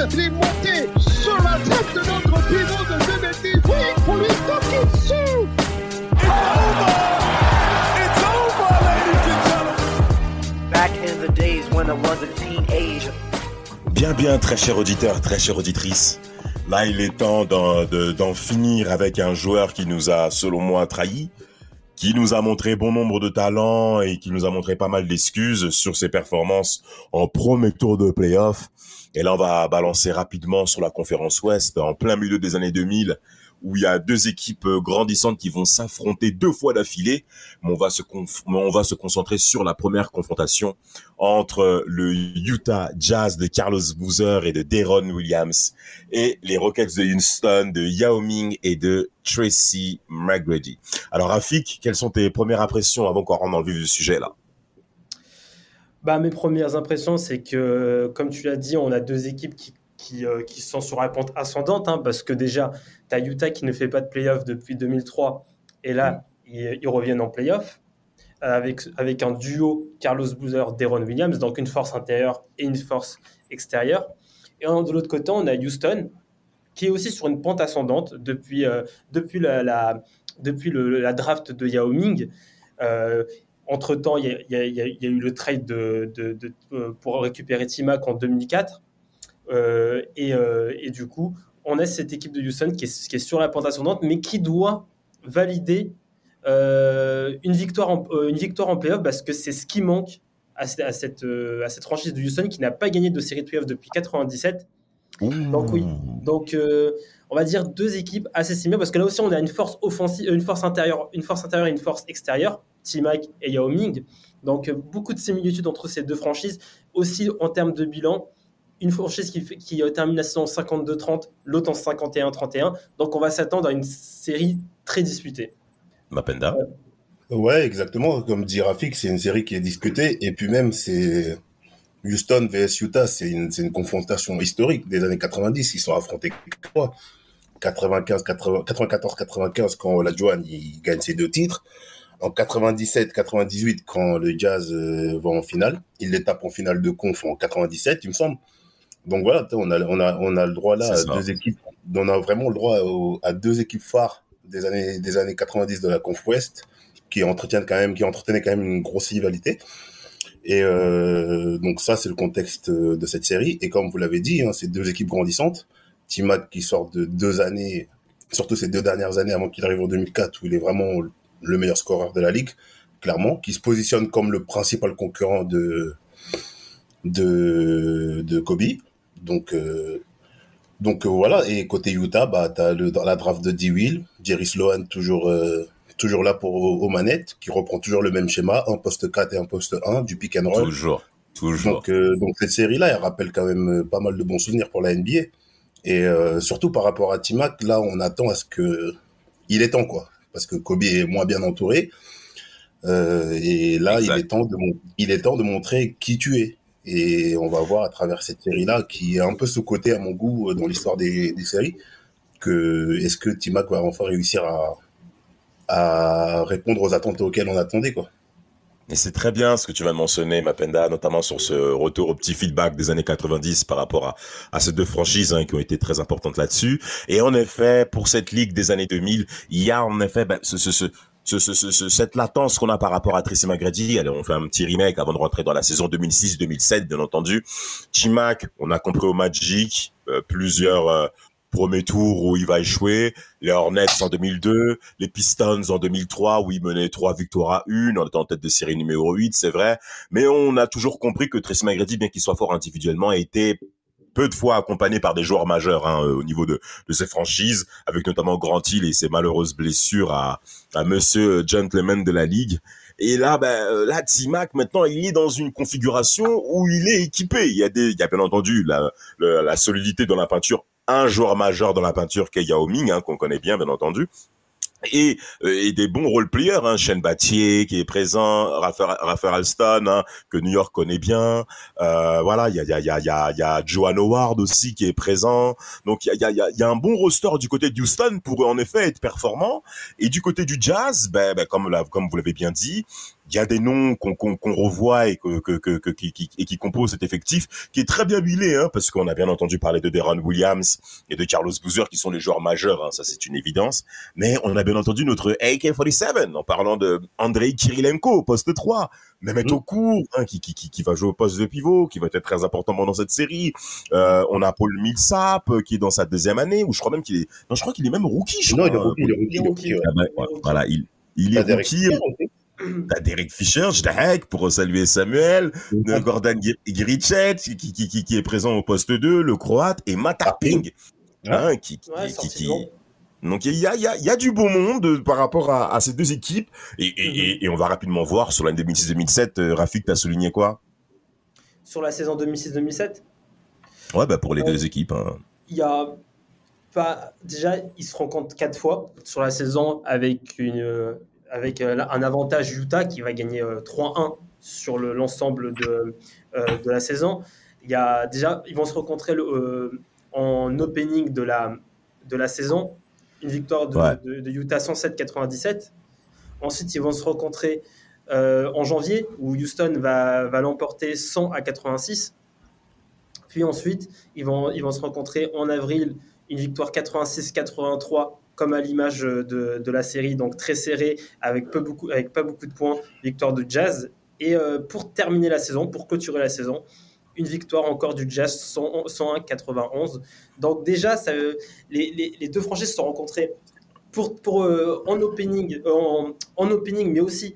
Sa tête, il est monté sur la tête de notre pivot de 2 mètres 10. Oui, pour lui toquer dessus. It's over! It's over, ladies and gentlemen! Back in the days when I was a teenager. Bien, bien, très cher auditeur, très chère auditrice. Là, il est temps d'en de- d'en finir avec un joueur qui nous a, selon moi, trahi, qui nous a montré bon nombre de talents et qui nous a montré pas mal d'excuses sur ses performances en premier tour de playoff. Et là, on va balancer rapidement sur la conférence Ouest, en plein milieu des années 2000, où il y a deux équipes euh, grandissantes qui vont s'affronter deux fois d'affilée. Mais on va se on va se concentrer sur la première confrontation entre le Utah Jazz de Carlos Boozer et de Deron Williams et les Rockets de Houston de Yao Ming et de Tracy McGrady. Alors Rafik, quelles sont tes premières impressions avant qu'on rentre dans le vif du sujet là? Bah, mes premières impressions, c'est que, comme tu l'as dit, on a deux équipes qui, qui, euh, qui sont sur la pente ascendante, hein, parce que déjà, tu as Utah qui ne fait pas de playoff depuis 2003, et là, ils, ils reviennent en playoff, euh, avec, avec un duo Carlos Boozer, Deron Williams, donc une force intérieure et une force extérieure. Et de l'autre côté, on a Houston, qui est aussi sur une pente ascendante depuis, euh, depuis, la, la- depuis le- la draft de Yao Ming. Euh, entre-temps, il y, a- y y eu le trade de, de- de- euh, pour récupérer Timac en 2004. Euh, et, euh, et du coup, on a cette équipe de Houston qui est, qui est sur la pente ascendante, mais qui doit valider euh, une, victoire en, euh, une victoire en playoff parce que c'est ce qui manque à, ce- à cette, à cette franchise de Houston qui n'a pas gagné de série de playoff depuis 97. Donc oui, donc on va dire deux équipes assez similaires parce que là aussi on a une force offensive, une force intérieure, une force intérieure et une force extérieure, T-Mac et Yao Ming. Donc euh, beaucoup de similitudes entre ces deux franchises. Aussi en termes de bilan, une franchise qui, qui termine la saison en 52-30, l'autre en 51-31. Donc on va s'attendre à une série très disputée. Mapenda Ouais, exactement. Comme dit Rafik, c'est une série qui est disputée. Et puis même, c'est Houston vs Utah, c'est une, confrontation historique des années 90. Ils sont affrontés quatre fois. 95, 80 94, 95 quand la Joan il gagne ses deux titres. En 97, 98 quand le Jazz euh, va en finale. Il les tape en finale de conf en 97, il me semble. Donc voilà, on a, on a, on a le droit là à deux équipes. On a vraiment le droit au- à deux équipes phares des années, des années 90 de la conf Ouest qui entretiennent quand même, qui entretenaient quand même une grosse rivalité. Et euh, donc ça, c'est le contexte de cette série. Et comme vous l'avez dit, hein, c'est deux équipes grandissantes. Timac qui sort de deux années, surtout ces deux dernières années avant qu'il arrive en 2004, où il est vraiment le meilleur scoreur de la ligue, clairement, qui se positionne comme le principal concurrent de de, de Kobe. Donc euh, donc euh, voilà. Et côté Utah, bah le dans la draft de D. Will, Jerry Sloan toujours euh, toujours là pour aux manettes, qui reprend toujours le même schéma, un poste 4 et un poste 1, du pick and roll. Toujours, toujours. Donc, donc cette série-là, elle rappelle quand même pas mal de bons souvenirs pour la NBA. Et surtout par rapport à Timac, là, on attend à ce que il est temps, quoi, parce que Kobe est moins bien entouré. Euh, et là, Exact. il est temps de mon- il est temps de montrer qui tu es. Et on va voir à travers cette série-là, qui est un peu sous-côté à mon goût euh, dans l'histoire des, des séries, que est-ce que Timac va enfin réussir à à répondre aux attentes auxquelles on attendait, quoi. Et c'est très bien ce que tu de mentionner, Mapenda, notamment sur ce retour au petit feedback des années 90 par rapport à, à ces deux franchises hein, qui ont été très importantes là-dessus. Et en effet, pour cette ligue des années 2000, il y a en effet ben, ce, ce, ce, ce, ce, ce- ce- cette latence qu'on a par rapport à Tracy McGrady. Allez, on fait un petit remake avant de rentrer dans la saison 2006-2007, bien entendu. T-Mac, on a compris au Magic, euh, plusieurs euh, premiers tours où il va échouer. Les Hornets en 2002, les Pistons en 2003 où il menait trois victoires à une, en étant en tête de série numéro 8, c'est vrai. Mais on a toujours compris que Tracy McGrady, bien qu'il soit fort individuellement, était peu de fois accompagné par des joueurs majeurs hein, euh, au niveau de, de ses franchises, avec notamment Grant Hill et ses malheureuses blessures à, à Monsieur Gentleman de la Ligue. Et là, ben, euh, là, T-Mac, maintenant, il est dans une configuration où il est équipé. Il y a des, il y a bien entendu la, la solidité dans la peinture. Un joueur majeur dans la peinture qui est Yao Ming, hein, qu'on connaît bien, bien entendu. Et, euh, et des bons role-players, hein, Shane Battier qui est présent, Raphaël, Alston, hein, que New York connaît bien. Euh, voilà, il y a, il y, a, y, a, y, a, Johan Howard aussi qui est présent. Donc il y a, y, a, y a un bon roster du côté de Houston pour en effet être performant. Et du côté du Jazz, ben, ben, comme, la- comme vous l'avez bien dit, il y a des noms qu'on qu'on qu'on revoit et que, que, que, que- qui, qui, et qui composent cet effectif, qui est très bien huilé, hein, parce qu'on a bien entendu parler de Deron Williams et de Carlos Boozer, qui sont les joueurs majeurs, hein, ça c'est une évidence. Mais on a bien entendu notre AK-47 en parlant de Andrei Kirilenko au poste 3, Mehmet Okur, hein, qui, qui, qui, qui va jouer au poste de pivot, qui va être très important pendant cette série. Euh, on a Paul Millsap, euh, qui est dans sa deuxième année, ou je crois même qu'il est, non, je crois qu'il est même rookie, je Non, il est crois, rookie, il est rookie, il est rookie, ouais. Ouais, voilà, il, il est rookie. T'as Derek Fisher, Jdaek, pour saluer Samuel, de Gordon Gir- Girichet, qui, qui, qui, qui est présent au poste 2, le croate, et Matt Harping, hein, qui, Ouais, donc il y a, il y, a, il y a du beau monde par rapport à, à ces deux équipes, et, et, et, et on va rapidement voir sur l'année 2006-2007, euh, Rafik, t'as souligné quoi? Sur la saison 2006-2007, Ouais, bah pour les Ouais. deux équipes. hein. il y a pas. Déjà, ils se rencontrent quatre fois sur la saison avec, une, euh, avec euh, un avantage Utah qui va gagner euh, 3-1 sur le- l'ensemble de, euh, de la saison. Il y a déjà, ils vont se rencontrer le, euh, en opening de la, de la saison. Une victoire de, Ouais. de- de Utah 107-97. Ensuite, ils vont se rencontrer euh, en janvier où Houston va, va l'emporter 100 à 86. Puis ensuite, ils vont, ils vont se rencontrer en avril, une victoire 86-83, comme à l'image de, de la série, donc très serrée, avec, peu beaucoup, avec pas beaucoup de points, victoire de Jazz. Et euh, pour terminer la saison, pour clôturer la saison, une victoire encore du Jazz 100 101-91. Donc déjà, ça, euh, les, les- les deux franchises se sont rencontrées pour, pour, euh, en, opening, euh, en, en opening, mais aussi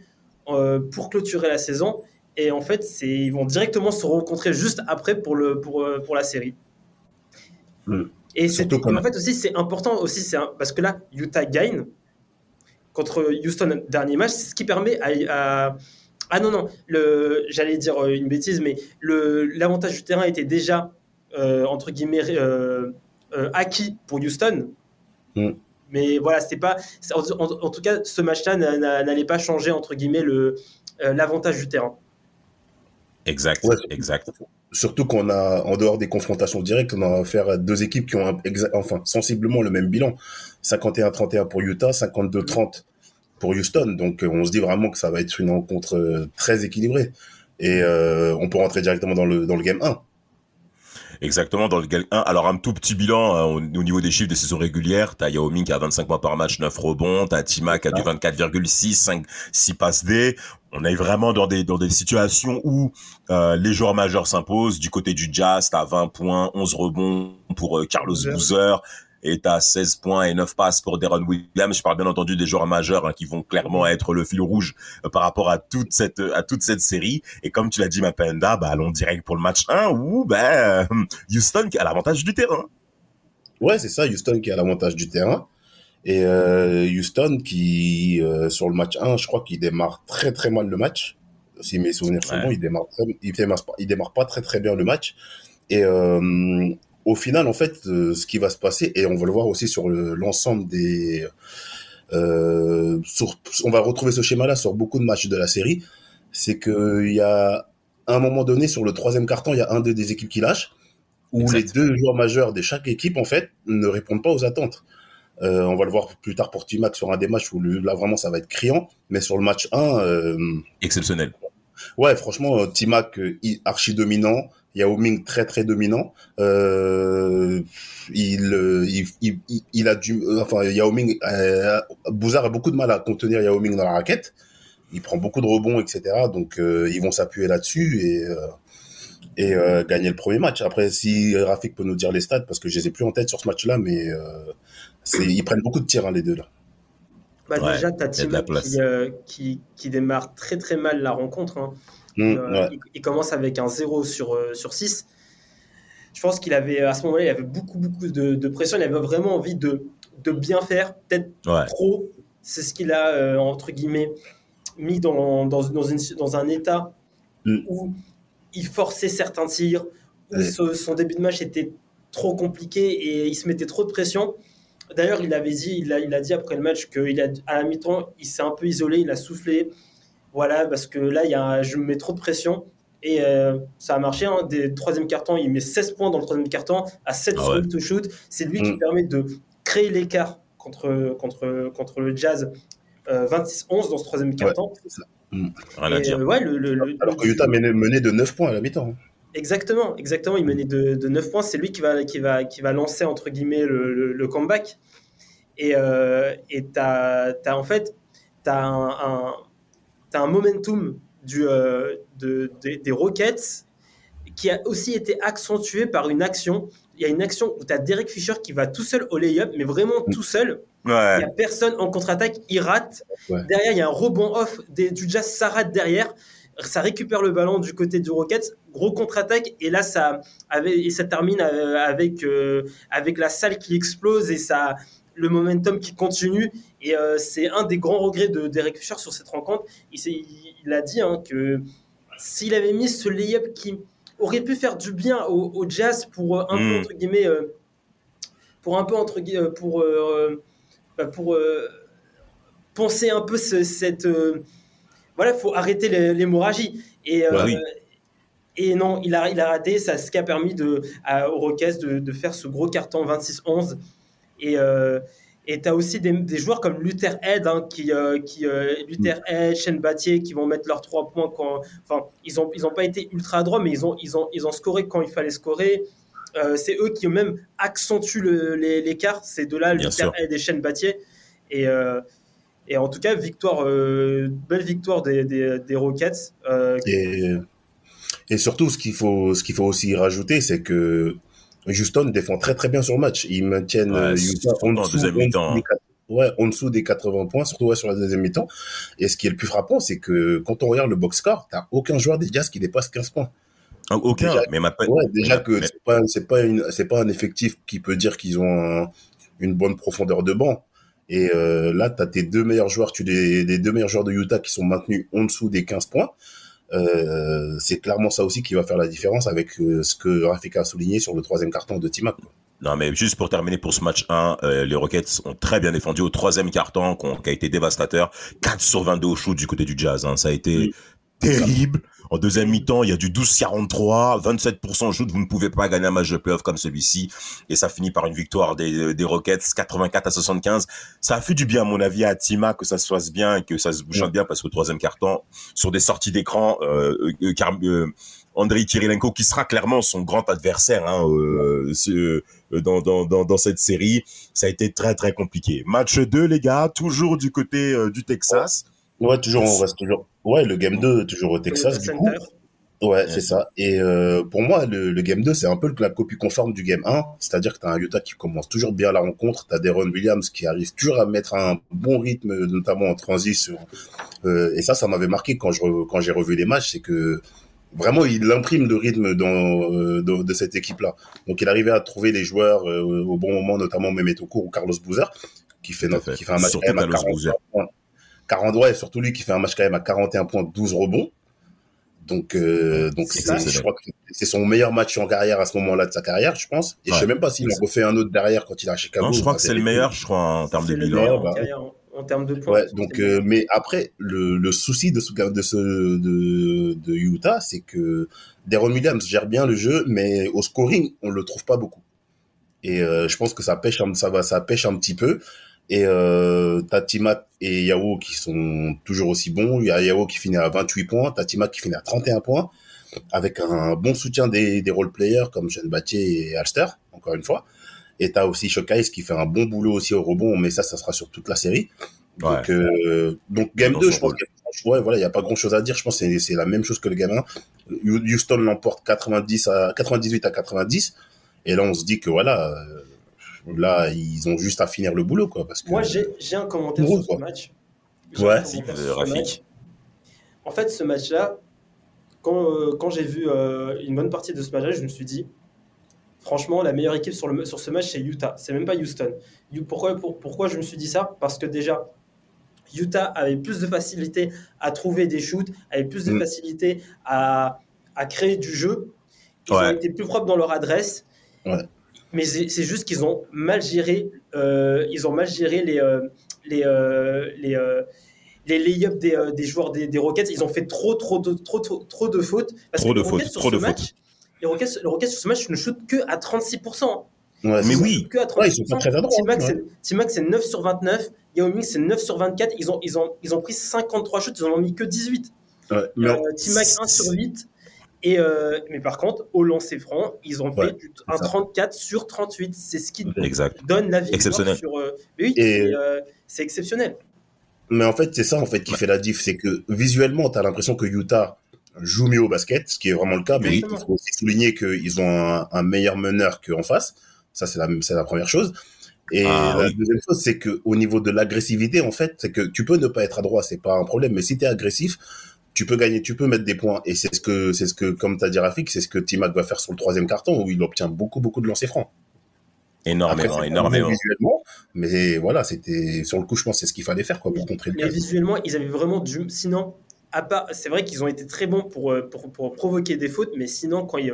euh, pour clôturer la saison. Et en fait, ils vont directement se rencontrer juste après pour, le, pour, euh, pour la série. Mm. Et, c'est- en fait aussi, c'est important aussi, c'est un- parce que là, Utah gagne contre Houston dernier match, c'est ce qui permet à, à- ah non non, le, j'allais dire euh, une bêtise, mais le l'avantage du terrain était déjà euh, entre guillemets euh, euh, acquis pour Houston. Mm. Mais voilà, c'était pas. En, tout cas, ce match-là n'a- n'a- n'allait pas changer entre guillemets le l'avantage du terrain. Exact, Ouais. exact. Surtout qu'on a, en dehors des confrontations directes, on a affaire à deux équipes qui ont un- enfin, sensiblement le même bilan. 51-31 pour Utah, 52-30 pour Houston. Donc, euh, on se dit vraiment que ça va être une rencontre euh, très équilibrée. Et euh, on peut rentrer directement dans le, dans le game 1. Exactement, dans le Gal 1. Alors, un tout petit bilan hein, au, au niveau des chiffres des saisons régulières. T'as Yao Ming qui a 25 points par match, 9 rebonds. T'as Tima qui a du 24,6, 5, 6 passes D. On est vraiment dans des, dans des situations où euh, les joueurs majeurs s'imposent. Du côté du Jazz, t'as 20 points, 11 rebonds pour euh, Carlos Boozer. Et t'as 16 points et 9 passes pour Deron Williams. Je parle bien entendu des joueurs majeurs hein, qui vont clairement être le fil rouge euh, par rapport à toute cette à toute cette série. Et comme tu l'as dit, Mapenda, bah allons direct pour le match 1 où ben euh, Houston qui a l'avantage du terrain. Ouais, c'est ça, Houston qui a l'avantage du terrain. Et euh, Houston qui, euh, sur le match 1, je crois qu'il démarre très très mal le match. Si mes souvenirs sont bons, il démarre, très, il, démarre, pas- il démarre pas très très bien le match. Et euh, au final, en fait, euh, ce qui va se passer, et on va le voir aussi sur le- l'ensemble des... Euh, sur, on va retrouver ce schéma-là sur beaucoup de matchs de la série, c'est qu'il y a à un moment donné, sur le troisième carton, il y a un des, des équipes qui lâche, où Exact. les deux joueurs majeurs de chaque équipe, en fait, ne répondent pas aux attentes. Euh, on va le voir plus tard pour T-Mac sur un des matchs où là vraiment ça va être criant. Mais sur le match 1, euh, Exceptionnel. ouais, franchement, euh, T-Mac Yao Ming très très dominant. Euh, il, euh, il, il, il- a du, euh, enfin Yao Ming, euh, Bouzard a beaucoup de mal à contenir Yao Ming dans la raquette. Il prend beaucoup de rebonds, etc. Donc euh, ils vont s'appuyer là-dessus et euh, et euh, gagner le premier match. Après, si Rafik peut nous dire les stats, parce que je les ai plus en tête sur ce match-là, mais euh, ils prennent beaucoup de tirs hein, les deux là. Bah, Ouais, déjà, t'as Tim euh, qui, qui démarre très très mal la rencontre. hein. Mmh, Euh, ouais. il, il commence avec un 0 sur, euh, sur 6. je pense qu'il avait, à ce moment-là, il avait beaucoup, beaucoup de, de pression. Il avait vraiment envie de, de bien faire, peut-être Ouais. trop. C'est ce qu'il a, euh, entre guillemets, mis dans, dans, dans, une- dans un état Mm. où il forçait certains tirs, où Ouais. ce- son début de match était trop compliqué et il se mettait trop de pression. D'ailleurs, il avait dit, il a, il a dit après le match qu'à la mi-temps, il s'est un peu isolé, il a soufflé. Voilà, parce que là, il y a, je me mets trop de pression. Et euh, ça a marché. Hein. Des troisième carton, il met 16 points dans le troisième carton à 7 Ah ouais. to shoot. C'est lui qui Mm. permet de créer l'écart contre, contre, contre le Jazz. euh, 26-11 dans ce troisième carton. Rien à Et, dire. euh, ouais, le, le- le- Alors que Utah menait, menait de 9 points à la mi-temps. hein. Exactement, exactement. Il menait de, de 9 points. C'est lui qui va, qui, va, qui va lancer, entre guillemets, le, le- le comeback. Et euh, et t'as, t'as, en fait, tu as un, un- t'as un momentum du, euh, de, des- des Rockets qui a aussi été accentué par une action. Il y a une action où tu as Derek Fisher qui va tout seul au lay-up, mais vraiment tout seul. Il Ouais. n'y a personne en contre-attaque, il rate. Ouais. Derrière, il y a un rebond off des, du Jazz, ça rate derrière. Ça récupère le ballon du côté du Rockets, gros contre-attaque, et là, ça, avec, et ça termine euh, avec, euh, avec la salle qui explose et ça, le momentum qui continue. Et euh, c'est un des grands regrets de Derek Fisher sur cette rencontre. Il, s'est- il, il a dit hein, que s'il avait mis ce layup qui aurait pu faire du bien au, au Jazz pour euh, un peu, entre guillemets, euh, pour un peu, entre guillemets, pour. euh, bah, pour euh, penser un peu ce- cette. euh, voilà, il faut arrêter l'hé- l'hémorragie. Et, euh, Bah oui. et non, il a, il a raté. Ça, ce qui a permis de, à, aux Rockets de, de faire ce gros carton 26-11. Et euh, et tu as aussi des, des joueurs comme Luther Head, hein, qui, euh, qui, euh, Luther Head, Shane Battier, qui vont mettre leurs trois points quand. Enfin, ils n'ont ils ont pas été ultra droits, mais ils ont, ils, ont, ils ont scoré quand il fallait scorer. Euh, c'est eux qui même accentuent le- l'écart, ces deux-là, Bien Luther sûr. Head et Shane Battier. Et, et en tout cas, victoire, belle victoire des, des, des Rockets. Et, et surtout, ce qu'il faut, ce qu'il faut aussi rajouter, c'est que Houston défend très très bien sur le match. Ils maintiennent Ouais, Utah en dessous des hein. quatre- Ouais, en dessous des 80 points, surtout ouais, sur la deuxième mi-temps. Et ce qui est le plus frappant, c'est que quand on regarde le box score, t'as aucun joueur des Jazz qui dépasse 15 points. Ah, Aucun, Déjà- mais ma Ouais, déjà que mais- c'est pas, c'est pas une, c'est pas un effectif qui peut dire qu'ils ont un- une bonne profondeur de banc. Et euh, là, t'as tes deux meilleurs joueurs, tu des deux meilleurs joueurs de Utah qui sont maintenus en dessous des 15 points. Euh, c'est clairement ça aussi qui va faire la différence avec euh, ce que Rafika a souligné sur le troisième carton de Timac. Non, mais juste pour terminer pour ce match 1, euh, les Rockets ont très bien défendu au troisième carton, qui a été dévastateur. 4 sur 22 au shoot du côté du Jazz. Hein. Ça a été Oui. terrible. En deuxième mi-temps, il y a du 12-43, 27% au shoot. Vous ne pouvez pas gagner un match de playoff comme celui-ci. Et ça finit par une victoire des, des Rockets, 84 à 75. Ça a fait du bien, à mon avis, à Tima que ça se fasse bien et que ça se bouchonne bien parce qu'au troisième carton, sur des sorties d'écran, euh, euh, Car- euh, Andrei Kirilenko, qui sera clairement son grand adversaire hein, euh, euh, dans, dans, dans, dans cette série, ça a été très très compliqué. Match 2, les gars, toujours du côté euh, du Texas. Ouais, toujours, on reste toujours. Ouais, le game 2, toujours au Texas, du coup. Ouais, c'est ça. Et euh, pour moi, le, le game 2, c'est un peu la copie conforme du game 1. C'est-à-dire que tu as un Utah qui commence toujours bien la rencontre. Tu as Deron Williams qui arrive toujours à mettre un bon rythme, notamment en transition. Euh, et ça, ça m'avait marqué quand je quand j'ai revu les matchs. C'est que vraiment, il imprime le rythme dans, euh, de, de cette équipe-là. Donc, il arrivait à trouver les joueurs euh, au bon moment, notamment Mehmet Okur ou Carlos Boozer, qui fait, notre, fait. qui fait un match Surtout même à Carlos 41 Boozer. points. 40, ouais, surtout lui qui fait un match quand même à 41 points, 12 rebonds. Donc, euh, donc C'est c'est, ça. je crois que c'est son meilleur match en carrière à ce moment-là de sa carrière, je pense. Et Ouais. je sais même pas s'il en refait un autre derrière quand il est à Chicago. Non, je crois que c'est le meilleur, je crois, en termes de bilan. meilleur bah, en, termes de points. Ouais, donc, euh, mais après, le, le souci de ce, de ce, de, de Utah, c'est que Deron Williams gère bien le jeu, mais au scoring, on le trouve pas beaucoup. Et euh, je pense que ça pêche, ça va, ça pêche un petit peu. Et euh, t'as Timat et Yao qui sont toujours aussi bons. Il y a Yao qui finit à 28 points, t'as Timat qui finit à 31 points, avec un bon soutien des, des role players comme Jeanne Battier et Alster, encore une fois. Et t'as aussi Showcase qui fait un bon boulot aussi au rebond, mais ça, ça sera sur toute la série. Donc, euh, donc game Dans 2, son je pense qu'il ouais, voilà, il y a pas grand chose à dire. Je pense que c'est- c'est la même chose que le game 1. Houston l'emporte 90 à 98 à 90. Et là, on se dit que voilà, euh, là, ils ont juste à finir le boulot, quoi. Parce que, Moi, j'ai un commentaire sur ce match. Ouais. ce Rafik. En fait, ce match-là, quand, euh, quand j'ai vu euh, une bonne partie de ce match-là, je me suis dit, franchement, la meilleure équipe sur, le, sur ce match, c'est Utah. C'est même pas Houston. Pourquoi, pour- pourquoi je me suis dit ça? Parce que déjà, Utah avait plus de facilité à trouver des shoots, avait plus de Mm. facilité à, à créer du jeu. Ils Ouais. ont été plus propres dans leur adresse. Ouais. Mais c'est juste qu'ils ont mal géré, euh, ils ont mal géré les, euh, les, euh, les, euh, les lay-ups des, euh, des joueurs des, des Rockets. Ils ont fait trop, trop, de, trop, trop, trop de fautes. Parce Trop que de fautes, sur trop ce de match, fautes. Les Rockets, les Rockets sur ce match ne shootent que à 36%. Ouais, Mais c'est- oui. Que à Ouais, ils sont pas très ouais. c'est- T-Max, c'est 9 sur 29. Yao Ming, c'est 9 sur 24. Ils ont, ils, ont, ils ont pris 53 shoots, ils en ont mis que 18. Ouais, mais Euh, T-Mac 1 sur 8. Et euh, mais par contre, au lancer franc, ils ont Ouais, fait du- un ça. 34 sur 38. C'est ce qui Exact. donne la victoire Exceptionnel. sur. euh, mais oui, Et- c'est, euh, c'est exceptionnel. Mais en fait, c'est ça en fait qui fait la diff, c'est que visuellement, tu as l'impression que Utah joue mieux au basket, ce qui est vraiment le cas, mais Exactement. il faut aussi souligner qu'ils ont un, un meilleur meneur qu'en face. Ça, c'est la, première chose. Et Ah, la oui. deuxième chose, c'est que au niveau de l'agressivité, en fait, c'est que tu peux ne pas être adroit, c'est pas un problème, mais si tu es agressif, tu peux gagner, tu peux mettre des points. Et c'est ce que, c'est ce que, comme tu as dit Rafik, c'est ce que Timac va faire sur le troisième carton, où il obtient beaucoup, beaucoup de lancers francs. Énormément, énormément. visuellement, mais voilà, c'était sur le coup, je pense, c'est ce qu'il fallait faire quoi pour contrer le Mais visuellement, ils avaient vraiment du. Sinon, à part, c'est vrai qu'ils ont été très bons pour, euh, pour, pour provoquer des fautes, mais sinon, quand ils,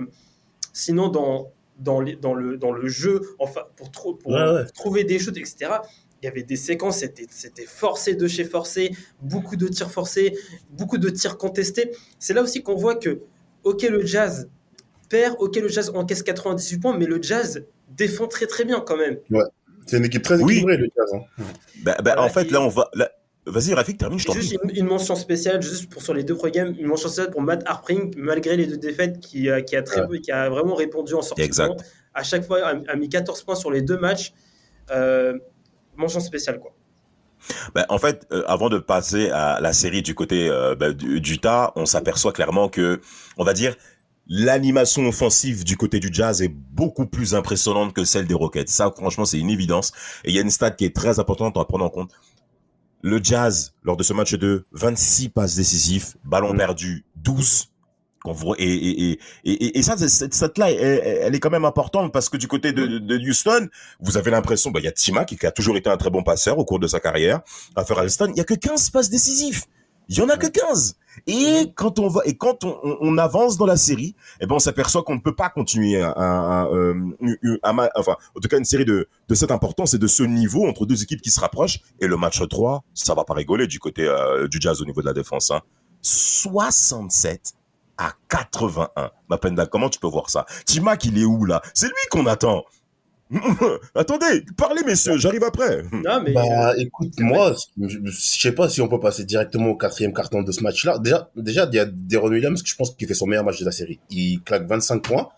sinon dans, dans, les- dans, le, dans le jeu, enfin, pour, pour, Ouais, ouais. pour trouver des shoots, etc., il y avait des séquences, c'était c'était forcé de chez forcé, beaucoup de tirs forcés, beaucoup de tirs contestés. C'est là aussi qu'on voit que, ok, le Jazz perd, ok, le Jazz encaisse 98 points, mais le Jazz défend très très bien quand même. C'est une équipe très Oui. équilibrée, le Jazz. hein. Bah, bah, Voilà, en fait, et- là, on va. là- Vas-y, Rafik, termine, je t'en Juste prie. une, une mention spéciale, juste pour sur les deux premiers games, une mention spéciale pour Matt Harpring, malgré les deux défaites, qui, a- qui, a, très, qui a vraiment répondu en sortie. de Exact. À chaque fois, a, a mis 14 points sur les deux matchs. Euh, mention spéciale, quoi. Bah, en fait, euh, avant de passer à la série du côté euh, bah, du, d'Utah, on s'aperçoit clairement que, on va dire, l'animation offensive du côté du Jazz est beaucoup plus impressionnante que celle des Rockets. Ça, franchement, c'est une évidence. Et il y a une stat qui est très importante à prendre en compte. Le Jazz, lors de ce match 2, 26 passes décisives, ballon Mm. perdu 12. Qu'on voit- Et, et, et, et, et- et ça, c'est- cette stat-là, elle, elle est quand même importante parce que du côté de, de Houston, vous avez l'impression, bah, il y a Tima qui a toujours été un très bon passeur au cours de sa carrière. À Alston, il y a que 15 passes décisives. Il y en a que 15. Et quand on va, et quand on, on- on avance dans la série, eh ben, on s'aperçoit qu'on ne peut pas continuer un, un, enfin, en tout cas, une série de, de cette importance et de ce niveau entre deux équipes qui se rapprochent. Et le match 3, ça va pas rigoler du côté euh, du Jazz au niveau de la défense, hein. 67 à 81. Mapenda, comment tu peux voir ça? Timac, il est où, là? C'est lui qu'on attend. Attendez, parlez, messieurs, j'arrive après. Non, mais Bah, euh, écoute, moi, je je sais pas si on peut passer directement au quatrième carton de ce match-là. Déjà, déjà, il y a Deron Williams, que je pense qu'il fait son meilleur match de la série. Il claque 25 points.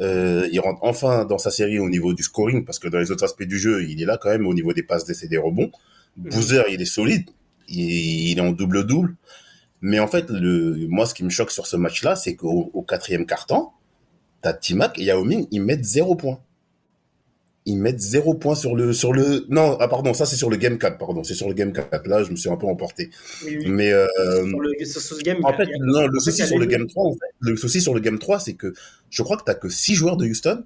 Euh, il rentre enfin dans sa série au niveau du scoring, parce que dans les autres aspects du jeu, il est là quand même au niveau des passes, des, et des rebonds. Boozer, il est solide. Il, il est en double-double. Mais en fait, le, moi, ce qui me choque sur ce match-là, c'est qu'au au quatrième carton, t'as Timac et Yao Ming, ils mettent zéro point. Ils mettent zéro point sur le, sur le, non, ah, pardon, ça c'est sur le game 4, pardon, c'est sur le game 4. Là, je me suis un peu emporté. oui, oui. Mais, euh, sur, le, sur ce game, il y en fait, non, le souci sur le game 3, en fait, le souci sur le game 3, c'est que je crois que t'as que 6 joueurs de Houston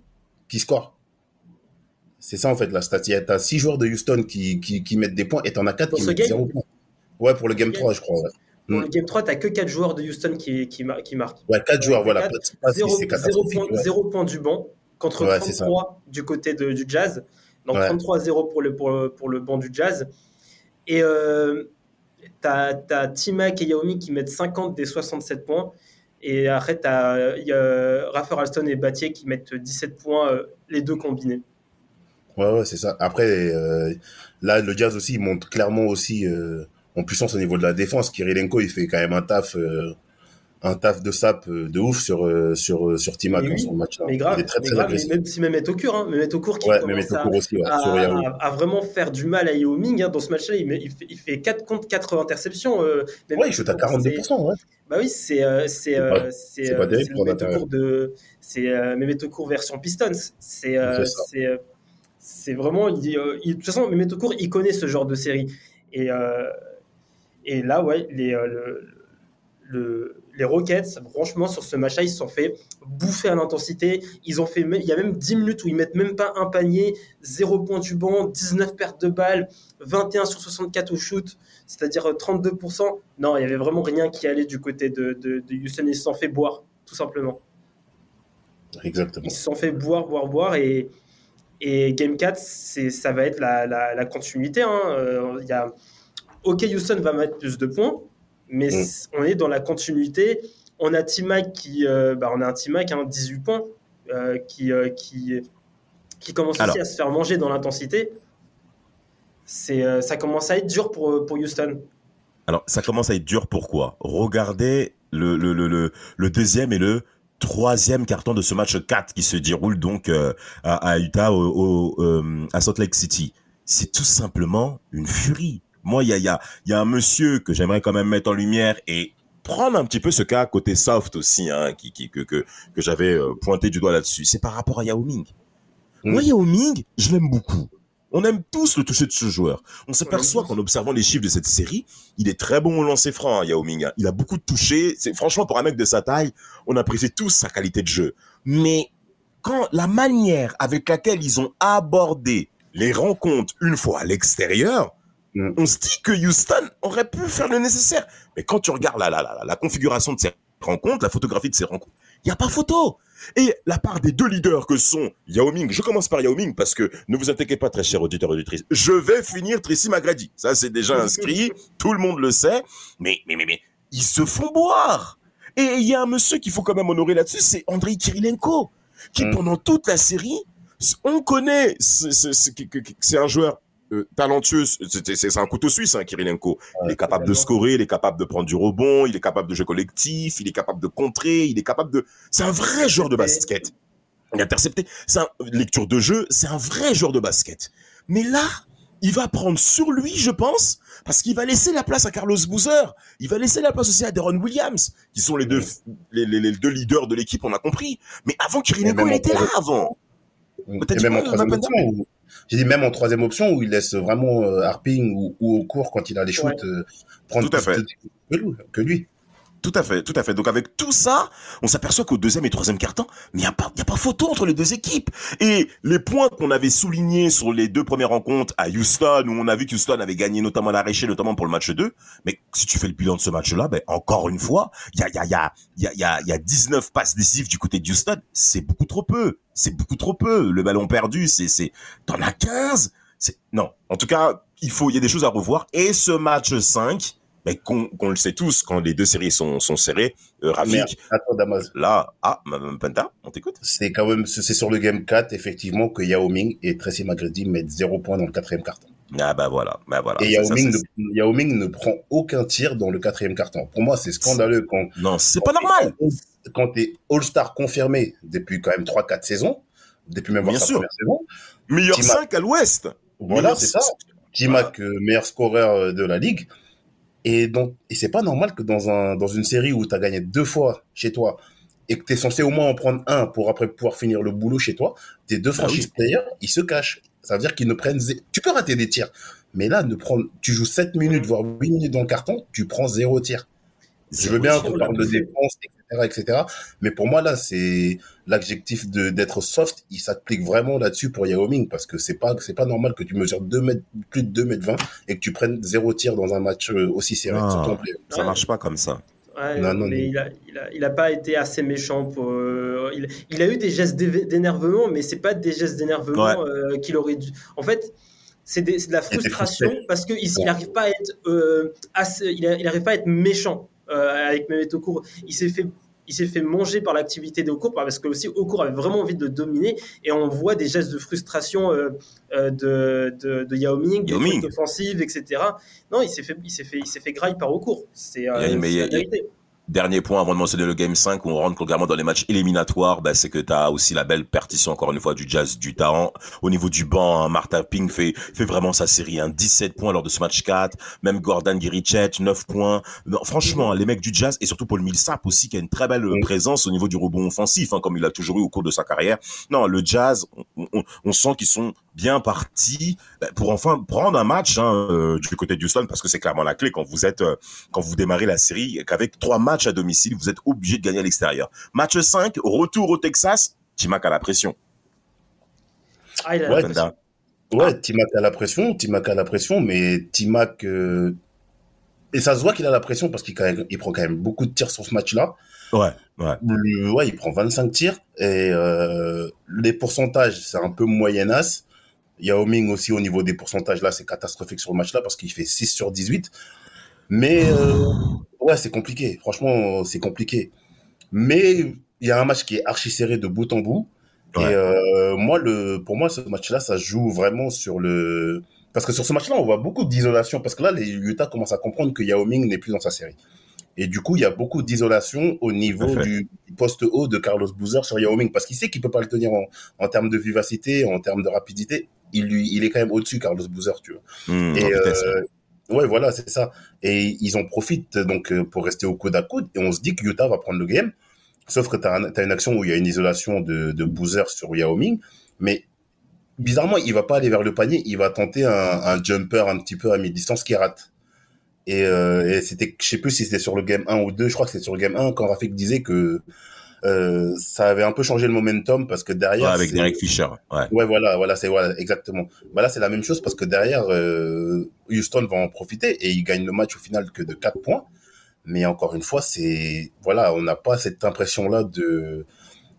qui scorent. C'est ça, en fait, la stat. T'as 6 joueurs de Houston qui, qui, qui mettent des points et t'en as 4 Pour qui mettent game? 0 points. Ouais, pour le game Game? 3, je crois. Ouais, Pour Mm. le game 3, tu n'as que 4 joueurs de Houston qui, qui, mar- qui marquent. ouais 4 joueurs, voilà. Quatre, C'est pas si 0, c'est catastrophique. point, ouais. zéro point du banc contre Ouais, c'est ça. 33 du côté de- du Jazz. Donc Ouais. 33-0 pour le, pour, le- pour le banc du Jazz. Et euh, tu as, T-Mac et Yaomi qui mettent 50 des 67 points. Et après, tu as Rafa Alston et Battier qui mettent 17 points, euh, les deux combinés. Ouais, ouais, c'est ça. Après, euh, là, le Jazz aussi, il monte clairement aussi euh, en puissance au niveau de la défense. Kirilenko, il fait quand même un taf, euh, un taf de sap euh, de ouf sur euh, sur sur Timac oui, son match. Mais grave, il est très mais très grave, agressif. même si Mehmet Okur, hein, Mehmet Okur qui Ouais, commence à, aussi, ouais, à, sur Yao. à- à vraiment faire du mal à Yao Ming hein, dans ce match-là. Il, fait, il fait 4 contre 4 interceptions. euh, Ouais, il shoot à Okur, c'est- 42%, ouais. Bah oui, c'est c'est C'est Mehmet de c'est Mehmet Okur version Pistons. C'est C'est c'est vraiment il, il- de toute façon Mehmet Okur il connaît ce genre de série et et là ouais les euh, le, le, les Rockets, franchement, sur ce match-là, ils se sont fait bouffer à l'intensité. Ils ont fait, il y a même 10 minutes où ils mettent même pas un panier, 0 point du banc, 19 pertes de balles, 21 sur 64 au shoot, c'est-à-dire 32%. Non, il y avait vraiment rien qui allait du côté de, de, de Houston. Ils se sont fait boire, tout simplement. Exactement. Ils se sont fait boire, boire, boire. Et, et Game 4, c'est, ça va être la, la, la continuité. Hein. Euh, il y a, ok, Houston va mettre plus de points, mais Mm. on est dans la continuité. On a T-Mac qui, euh, bah, on a un T-Mac, hein, 18 points, euh, qui, euh, qui, qui commence Alors. aussi à se faire manger dans l'intensité. C'est, ça commence à être dur pour, pour Houston. Alors, ça commence à être dur. Pourquoi Regardez le, le, le, deuxième et le troisième carton de ce match 4 qui se déroule donc à, à Utah, au, au, à Salt Lake City. C'est tout simplement une furie. Moi, il y a, il y, a, il y a un monsieur que j'aimerais quand même mettre en lumière et prendre un petit peu ce cas côté soft aussi, hein, qui, qui, que, que, que j'avais euh, pointé du doigt là-dessus. C'est par rapport à Yao Ming. Moi, Yao Ming, je l'aime beaucoup. On aime tous le toucher de ce joueur. On s'aperçoit qu'en observant les chiffres de cette série, il est très bon au lancer franc, hein, Yao Ming. hein. Il a beaucoup de touchés. C'est franchement pour un mec de sa taille, on apprécie tous sa qualité de jeu. Mais quand la manière avec laquelle ils ont abordé les rencontres une fois à l'extérieur, Mm. on se dit que Houston aurait pu faire le nécessaire. Mais quand tu regardes la, la, la, la configuration de ces rencontres, la photographie de ces rencontres, il n'y a pas photo. Et la part des deux leaders que sont Yao Ming, je commence par Yao Ming parce que ne vous inquiétez pas, très cher auditeur et auditrice, je vais finir Tracy McGrady. Ça, c'est déjà inscrit, tout le monde le sait. Mais, mais, mais, mais, ils se font boire. Et il y a un monsieur qu'il faut quand même honorer là-dessus, c'est Andrei Kirilenko, qui Mm. pendant toute la série, on connaît, c'est un joueur euh, talentueux, c'est un couteau suisse, hein, Kirilenko. Il est capable de scorer, il est capable de prendre du rebond, il est capable de jeu collectif, il est capable de contrer, il est capable de... C'est un vrai joueur de basket. Intercepté. C'est un... Lecture de jeu, c'est un vrai joueur de basket. Mais là, il va prendre sur lui, je pense, parce qu'il va laisser la place à Carlos Boozer. Il va laisser la place aussi à Deron Williams, qui sont les deux, les, les- les deux leaders de l'équipe, on a compris. Mais avant Kirilenko, il était là avant. Et même en troisième option, j'ai dit même en troisième option où il laisse vraiment euh, Harping ou, ou au court quand il a les shoots Ouais. euh, prendre Tout à plus fait. de- que lui. Tout à fait, tout à fait. Donc avec tout ça, on s'aperçoit qu'au deuxième et troisième mais il n'y a, pas- y a pas photo entre les deux équipes. Et les points qu'on avait soulignés sur les deux premières rencontres à Houston, où on a vu que Houston avait gagné notamment l'arraché, notamment pour le match 2, mais si tu fais le bilan de ce match-là, ben, encore une fois, il y a, y, a, y, a, y, a, y, a, y a 19 passes décisives du côté de Houston. C'est beaucoup trop peu. C'est beaucoup trop peu. Le ballon perdu, c'est... c'est T'en as 15 c'est Non. En tout cas, il faut, il y a des choses à revoir. Et ce match 5, mais qu'on le sait tous, quand les deux séries sont, sont serrées, euh, Rafik. Attends, Damas. là, ah, Mme Penta, on t'écoute C'est quand même, c'est sur le game 4, effectivement, que Yao Ming et Tracy McGrady mettent zéro point dans le quatrième carton. Ah bah voilà, bah voilà. et Yao ça, Ming, ne, Yao Ming ne prend aucun tir dans le quatrième carton. Pour moi, c'est scandaleux quand, Non, c'est pas normal quand t'es All-Star confirmé depuis quand même 3-4 saisons, depuis même Bien sûr. saison. Meilleur Tima- 5 à l'ouest Voilà, c'est ça. Euh, meilleur scoreur euh, de la ligue. Et donc, et c'est pas normal que dans un, dans une série où tu as gagné deux fois chez toi et que tu es censé au moins en prendre un pour après pouvoir finir le boulot chez toi, tes deux Ah franchises players, ils se cachent. Ça veut dire qu'ils ne prennent, zé- tu peux rater des tirs. Mais là, ne prendre, tu joues 7 minutes, voire 8 minutes dans le carton, tu prends zéro tir. Je veux bien qu'on parle de défense, etc.. Mais pour moi, là, c'est l'adjectif de d'être soft, il s'applique vraiment là-dessus pour Yao Ming parce que c'est pas c'est pas normal que tu mesures 2 mètres, plus de 2 mètres 20 et que tu prennes zéro tir dans un match euh, aussi serré. Ça marche pas comme ça. Ouais, Non, non, mais non. il a, il, a, il a pas été assez méchant. Pour, euh, il, il a eu des gestes d'énervement, mais c'est pas des gestes d'énervement euh, qu'il aurait dû. En fait, c'est de la frustration parce qu'il Ouais. n'arrive pas à être euh, assez- il, a- il arrive pas à être méchant euh, avec Mehmet Okur. Il s'est fait il s'est fait manger par l'activité d'Okour parce que aussi Okour avait vraiment envie de le dominer et on voit des gestes de frustration euh, euh, de, de, de Yao Ming, des Ming. offensives, etc. Non, il s'est fait, il s'est fait, il s'est fait graille par Okour. C'est euh, la vérité. Dernier point avant de mentionner le Game 5 où on rentre clairement dans les matchs éliminatoires, bah, c'est que tu as aussi la belle partition encore une fois du Jazz du talent. Au niveau du banc, hein, Martha Ping fait, fait vraiment sa série. Hein, 17 points lors de ce match 4. Même Gordon Girichet, 9 points. Non, franchement, les mecs du Jazz et surtout Paul Millsap aussi qui a une très belle présence au niveau du rebond offensif, hein, comme il a toujours eu au cours de sa carrière. Non, le Jazz, on, on- on sent qu'ils sont bien partis pour enfin prendre un match hein, euh, du côté de Houston parce que c'est clairement la clé quand vous êtes euh, quand vous démarrez la série qu'avec trois matchs match à domicile, vous êtes obligé de gagner à l'extérieur. Match 5, retour au Texas, Timac a la pression. Ah, il a Ouais, la Penda. Ouais, Timac a la pression, Timac a la pression, mais Timac. euh, Et ça se voit qu'il a la pression parce qu'il il prend quand même beaucoup de tirs sur ce match-là. Ouais, ouais. Le- Ouais, il prend 25 tirs et euh, les pourcentages, c'est un peu moyennasse. Yao Ming aussi au niveau des pourcentages là, c'est catastrophique sur le match là parce qu'il fait 6 sur 18. Mais euh, ouais, c'est compliqué. Franchement, c'est compliqué. Mais il y a un match qui est archi serré de bout en bout. Ouais. Et euh, moi, le, pour moi, ce match-là, ça joue vraiment sur le. Parce que sur ce match-là, on voit beaucoup d'isolation. Parce que là, les Utah commencent à comprendre que Yao Ming n'est plus dans sa série. Et du coup, il y a beaucoup d'isolation au niveau du poste haut de Carlos Boozer sur Yao Ming. Parce qu'il sait qu'il peut pas le tenir en, en termes de vivacité, en termes de rapidité. Il, lui, il est quand même au-dessus, Carlos Boozer, tu vois. En Et euh, ouais, voilà, c'est ça. Et ils en profitent donc euh, pour rester au coude à coude. Et on se dit que Utah va prendre le game. Sauf que tu as, une action où il y a une isolation de, de Boozer sur Yao Ming. Mais bizarrement, il va pas aller vers le panier. Il va tenter un, un jumper un petit peu à mi-distance qui rate. Et, euh, et c'était, je sais plus si c'était sur le game 1 ou 2. Je crois que c'était sur le game 1 quand Rafik disait que euh, ça avait un peu changé le momentum parce que derrière. Ouais, avec Derek Fisher. Ouais. Ouais, voilà, voilà, c'est voilà, exactement. Bah là, c'est la même chose parce que derrière, euh, Houston va en profiter et il gagne le match au final que de 4 points. Mais encore une fois, c'est voilà, on n'a pas cette impression-là de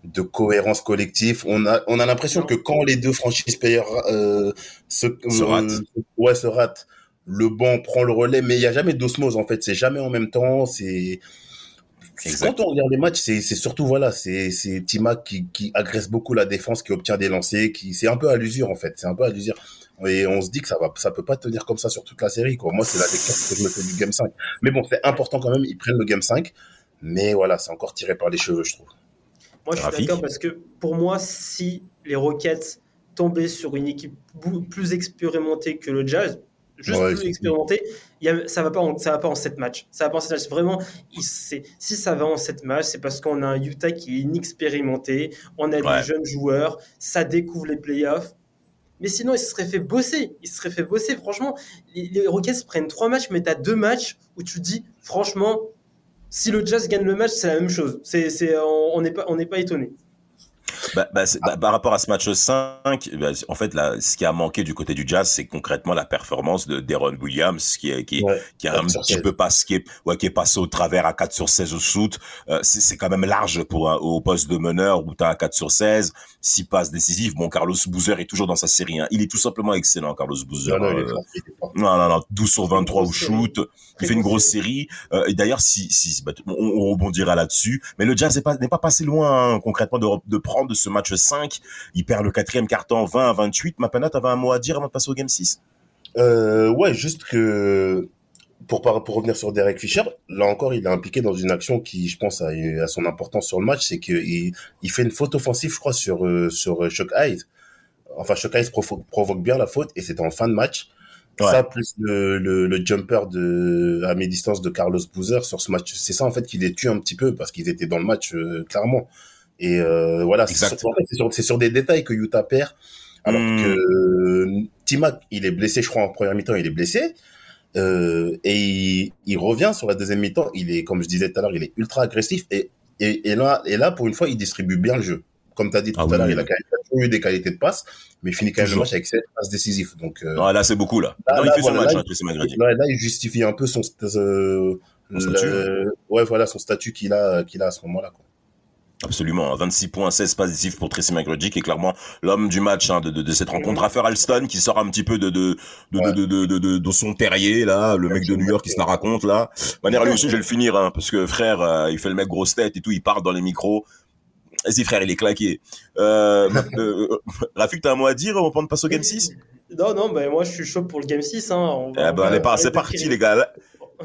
de cohérence collective. On a on a l'impression que quand les deux franchises payeurs euh, se, Se ratent. euh, ouais, se ratent, le banc prend le relais, mais il y a jamais d'osmose en fait. C'est jamais en même temps. C'est quand on regarde les matchs, c'est surtout voilà, c'est Timac qui qui agresse beaucoup la défense, qui obtient des lancers, qui c'est un peu à l'usure en fait. C'est un peu à l'usure. Et on se dit que ça va, ça peut pas tenir comme ça sur toute la série. Quoi. Moi, c'est la lecture que je me fais du Game 5. Mais bon, c'est important quand même, ils prennent le Game 5. Mais voilà, c'est encore tiré par les cheveux, je trouve. Moi, je suis d'accord parce que pour moi, si les Rockets tombaient sur une équipe plus expérimentée que le Jazz, juste Ouais, il y a- ça va pas en, ça va pas en 7 matchs. Ça va pas en 7 matchs. Vraiment, il- si ça va en 7 matchs, c'est parce qu'on a un Utah qui est inexpérimenté, on a Ouais. des jeunes joueurs, ça découvre les playoffs. Mais sinon, il se serait fait bosser. Il se serait fait bosser. Franchement, les, les Rockets prennent 3 matchs, mais tu as 2 matchs où tu dis, franchement, si le Jazz gagne le match, c'est la même chose. C'est, c'est, on on n'est pas, on n'est pas étonné. Bah, bah, c'est- bah, par rapport à ce match 5, bah, en fait, là, ce qui a manqué du côté du Jazz, c'est concrètement la performance de Deron Williams, qui est, qui est, Ouais. qui a un petit 16. peu passé, qui est, ouais, qui est passé au travers à 4 sur 16 au shoot. Euh, c'est c'est quand même large pour un, au poste de meneur où t'as un 4 sur 16, 6 passes décisives. Bon, Carlos Boozer est toujours dans sa série. Hein. Il est tout simplement excellent, Carlos Boozer. Non, non, Euh, non, non, non, 12 sur 23 au shoot. Il fait une grosse série. Euh, et d'ailleurs, si, si, bah, on, on rebondira là-dessus. Mais le Jazz n'est pas, n'est pas passé loin, hein, concrètement, de, de prendre ce match 5. Il perd le quatrième carton 20 à 28. Mapana, t'avais un mot à dire avant de passer au game 6? Euh, ouais, juste que pour, pour revenir sur Derek Fisher, là encore, il est impliqué dans une action qui, je pense, a, a son importance sur le match, c'est qu'il il fait une faute offensive, je crois, sur, euh, sur euh, Shock Eyes. Enfin, Shock Eyes provo- provoque bien la faute et c'était en fin de match. Ouais. Ça, plus le, le, le jumper de, à mi-distance de Carlos Boozer sur ce match. C'est ça, en fait, qui les tue un petit peu parce qu'ils étaient dans le match, euh, clairement. Et euh, voilà, c'est sur, en fait, c'est sur, c'est sur des détails que Utah perd. Alors Hmm. que euh, Timac, il est blessé, je crois, en première mi-temps, il est blessé. Euh, et il, il revient sur la deuxième mi-temps. Il est, comme je disais tout à l'heure, il est ultra agressif. Et, et, et, là, et là, pour une fois, il distribue bien le jeu. Comme tu as dit tout Ah à oui, l'heure, oui, il a oui. quand même toujours eu des qualités de passe, mais il finit quand même le match avec 7 passes décisives. Donc, euh, Non, là, c'est beaucoup, là. Là, non, il fait son match, là, hein, il justifie un peu son, euh, le- ouais, voilà, son statut qu'il a, qu'il a à ce moment-là. quoi. Absolument. 26 points, 16 passes décisives pour Tracy McGrady, qui est clairement l'homme du match hein, de, de, de cette rencontre. Rafer Alston, qui sort un petit peu de, de, de, Ouais. de, de, de, de- de son terrier, là, le mec de New York qui se la raconte, là. Manière, lui aussi, je vais le finir, hein, parce que frère, euh, il fait le mec grosse tête et tout, il parle dans les micros. Vas-y, frère, il est claqué. Euh, euh, Rafik, t'as un mot à dire avant de passer au game 6 Non, non, bah, moi je suis chaud pour le Game 6. Hein. On Eh ben, on est pas, parler c'est parti, les gars. Là-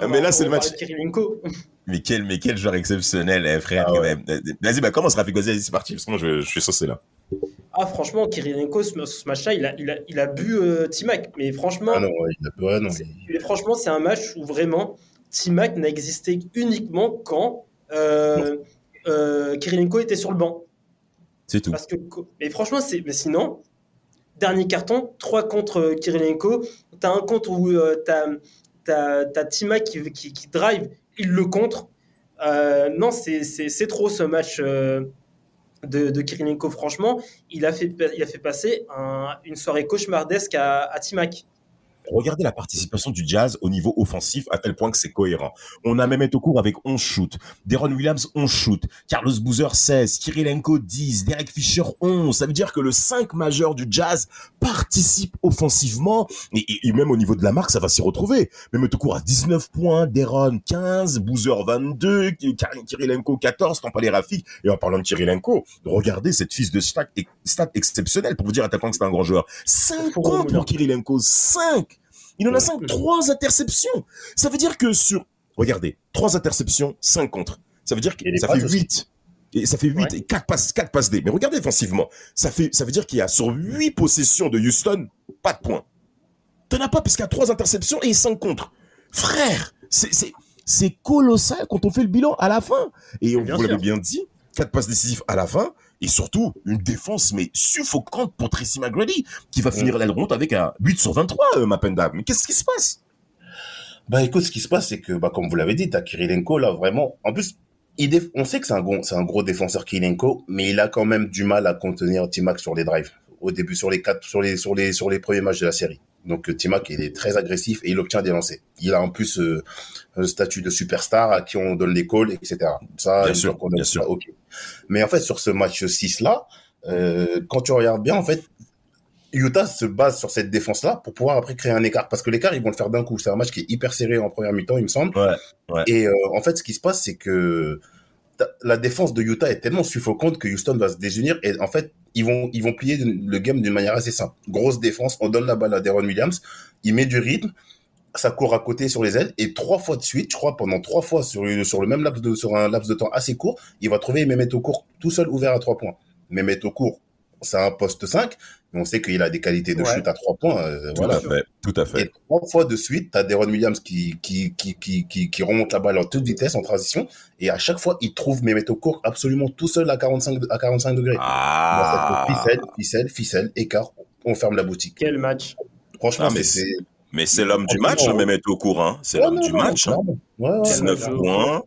mais là, c'est le match. Mais quel, mais quel joueur exceptionnel, eh, frère, Ah quand ouais. même. Vas-y, bah, commence, Rafik, vas-y, c'est parti, parce que moi, je, je suis saucé, là. Ah, franchement, Kirilenko, ce, ce match-là, il a, il, a, il a bu euh, T-Mac. Mais franchement, Ah non, ouais, il a, non. c'est- mais franchement, c'est un match où vraiment T-Mac n'a existé uniquement quand euh, euh, Kirilenko était sur le banc. C'est tout. Parce que, mais franchement, c'est, mais sinon, dernier carton, 3 contre euh, Kirilenko. Tu as un contre où tu as, T-Mac qui, qui, qui drive, le contre. Euh, non, c'est- trop ce match euh, de, Kirilenko. Franchement, il a fait, passer un- une soirée cauchemardesque à, à Timac. Regardez la participation du Jazz au niveau offensif à tel point que c'est cohérent. On a même au cours avec 11 shoots, Deron Williams 11 shoots, Carlos Boozer 16, Kirilenko 10, Derek Fisher 11. Ça veut dire que le 5 majeur du Jazz participe offensivement et, et- et même au niveau de la marque, ça va s'y retrouver. Même au cours à 19 points, Deron 15, Boozer 22, Kir- Kirilenko 14, tant pas les Rafik. Et en parlant de Kirilenko, regardez cette fiche de stat, stat exceptionnelle pour vous dire à tel point que c'est un grand joueur. 5 Faut comptes remonter. pour Kirilenko, 5 il en a 5, 3 interceptions. Ça veut dire que sur, regardez, 3 interceptions, 5 contre. Ça veut dire que ça fait aussi. 8. Et ça fait 8 Ouais. et 4 passes, 4 passes D. Mais regardez offensivement. Ça fait, ça veut dire qu'il y a sur 8 possessions de Houston, pas de points. T'en as pas parce qu'il y a 3 interceptions et 5 contre. Frère, c'est, colossal quand on fait le bilan à la fin. Et on Bien vous l'avez bien dit, 4 passes décisives à la fin. Et surtout, une défense, mais suffocante pour Tracy McGrady, qui va finir l'aile ronde avec un 8 sur 23, euh, Mapenda. Mais qu'est-ce qui se passe? Bah écoute, ce qui se passe, c'est que, bah, comme vous l'avez dit, t'as Kirilenko là vraiment. En plus, on sait que c'est un gros, c'est un gros défenseur Kirilenko, mais il a quand même du mal à contenir Timac sur les drives. Au début, sur les quatre, sur les, sur les, sur les premiers matchs de la série. Donc euh, Timac, il est très agressif et il obtient des lancers. Il a en plus euh, un statut de superstar à qui on donne les calls, etc. Ça, Bien sûr, bien sûr. ok. Mais en fait, sur ce match 6 là, euh, quand tu regardes bien, en fait, Utah se base sur cette défense-là pour pouvoir après créer un écart. Parce que l'écart, ils vont le faire d'un coup. C'est un match qui est hyper serré en première mi-temps, il me semble. Ouais, ouais. Et euh, en fait, ce qui se passe, c'est que la défense de Utah est tellement suffocante que Houston va se désunir. Et en fait, ils vont, ils plier le game d'une manière assez simple. Grosse défense, on donne la balle à Deron Williams, il met du rythme, ça court à côté sur les ailes, et trois fois de suite, je crois, pendant trois fois sur, sur le même laps de, sur un laps de temps assez court, il va trouver Mehmet Okur tout seul ouvert à trois points. Mehmet Okur, c'est un poste 5, mais on sait qu'il a des qualités de Ouais. shoot à trois points. euh, Tout voilà. à fait, tout à fait. Et trois fois de suite, t'as Deron Williams qui, qui, qui, qui, qui, qui remonte la balle en toute vitesse, en transition, et à chaque fois, il trouve Mehmet Okur absolument tout seul à 45, de- à 45 degrés. Ah. Ficelle, ficelle, ficelle, écart, on ferme la boutique. Quel match Franchement, Ah, mais c'est... Mais c'est l'homme du match, Mehmet au courant. C'est Ouais, l'homme du match. hein. clairement. Ouais, ouais, 19 ouais. points.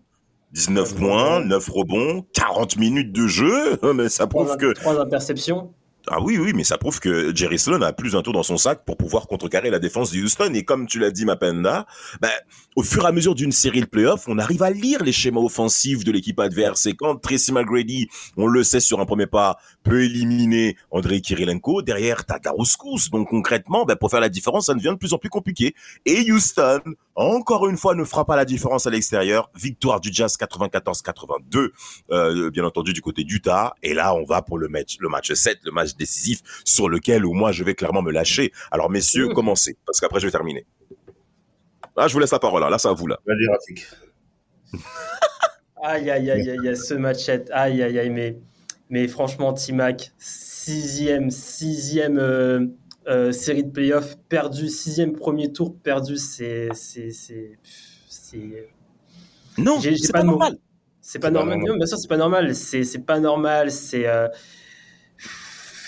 19 points, 9 rebonds, 40 minutes de jeu, mais ça prouve que trois interceptions. Ah oui, oui, mais ça prouve que Jerry Sloan a plus d'un tour dans son sac pour pouvoir contrecarrer la défense de Houston. Et comme tu l'as dit, Mapenda, ben, au fur et à mesure d'une série de playoffs, on arrive à lire les schémas offensifs de l'équipe adverse. Et quand Tracy McGrady, on le sait sur un premier pas, peut éliminer Andrei Kirilenko, derrière, t'as Garouskous. Donc concrètement, ben, pour faire la différence, ça devient de plus en plus compliqué. Et Houston, encore une fois, ne fera pas la différence à l'extérieur. Victoire du Jazz 94-82, euh, bien entendu du côté d'Utah. Et là, on va pour le match, le match 7, le match décisif sur lequel où moi je vais clairement me lâcher. Alors messieurs, Mmh. commencez parce qu'après je vais terminer. Là, je vous laisse la parole. Là, là c'est à vous là. Aïe, aïe, aïe, aïe, aïe, ce matchette. Aïe, aïe, aïe, mais, mais franchement, Timac, sixième, sixième euh, euh, série de playoffs perdu, sixième premier tour perdu, c'est. c'est, c'est, c'est- Non, c'est pas pas, normal. C'est pas normal. normal. Non, bien sûr, c'est pas normal. C'est c'est pas normal. C'est. euh,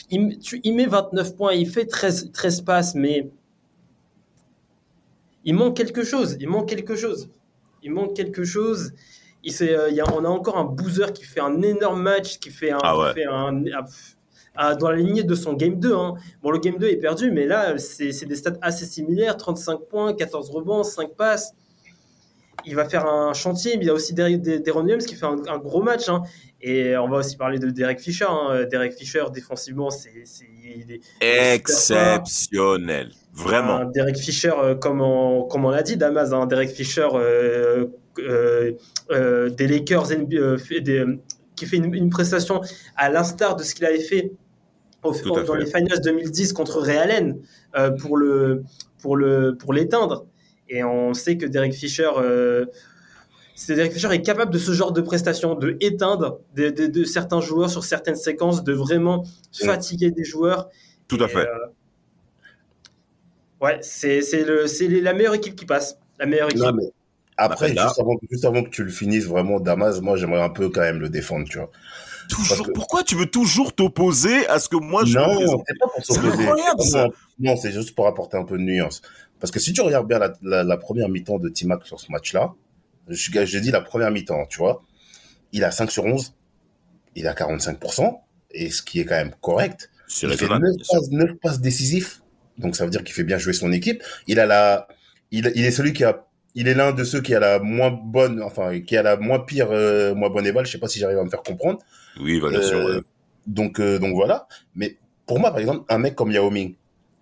il, tu- il met 29 points, il fait 13, 13 passes, mais il manque quelque chose. Il manque quelque chose. Il manque quelque chose. Il euh, y a, on a encore un boozer qui fait un énorme match, qui fait un. Ah qui ouais. fait un- un- un- dans la lignée de son game 2. hein. Bon, le game 2 est perdu, mais là, c'est des stats assez similaires 35 points, 14 rebonds, 5 passes il va faire un chantier. mais Il y a aussi Derek- Deron Williams qui fait un, un gros match. hein. Et on va aussi parler de Derek Fisher. hein. Derek Fisher, défensivement, c'est c'est- il est Exceptionnel, vraiment. Derek Fisher, euh, comme on, comme on l'a dit, Damas, un Derek Fisher euh, euh, des Lakers NBA, fait des- qui fait une, une prestation à l'instar de ce qu'il avait fait au- dans les Finals 2010 contre Ray Allen pour le pour le pour l'éteindre. Et on sait que Derek Fisher, euh, c'est Derek Fisher est capable de ce genre de prestation, de éteindre de, de- de certains joueurs sur certaines séquences, de vraiment fatiguer des joueurs. Tout à Et, fait. euh, ouais, c'est c'est le- c'est les- la meilleure équipe qui passe. La meilleure équipe. Non, mais après, là. juste avant, juste avant que tu le finisses, vraiment, Damas, moi, j'aimerais un peu quand même le défendre, tu vois. Toujours. que- Pourquoi tu veux toujours t'opposer à ce que moi je non, c'est pas pour s'opposer. Non, c'est juste pour apporter un peu de nuance. Parce que si tu regardes bien la, la, la première mi-temps de Timac sur ce match-là, je, je dis la première mi-temps, tu vois. Il a 5 sur 11, il a 45%, et ce qui est quand même correct. Il fait raisonnable, 9 bien sûr. passes, 9 passes décisifs, donc ça veut dire qu'il fait bien jouer son équipe. Il a la, il, il est celui qui a, il est l'un de ceux qui a la moins bonne, enfin, qui a la moins pire, euh, moins bonne éval. Je sais pas si j'arrive à me faire comprendre. Oui, évaluation. Euh, ouais. donc, euh, donc voilà. Mais pour moi, par exemple, un mec comme Yao Ming,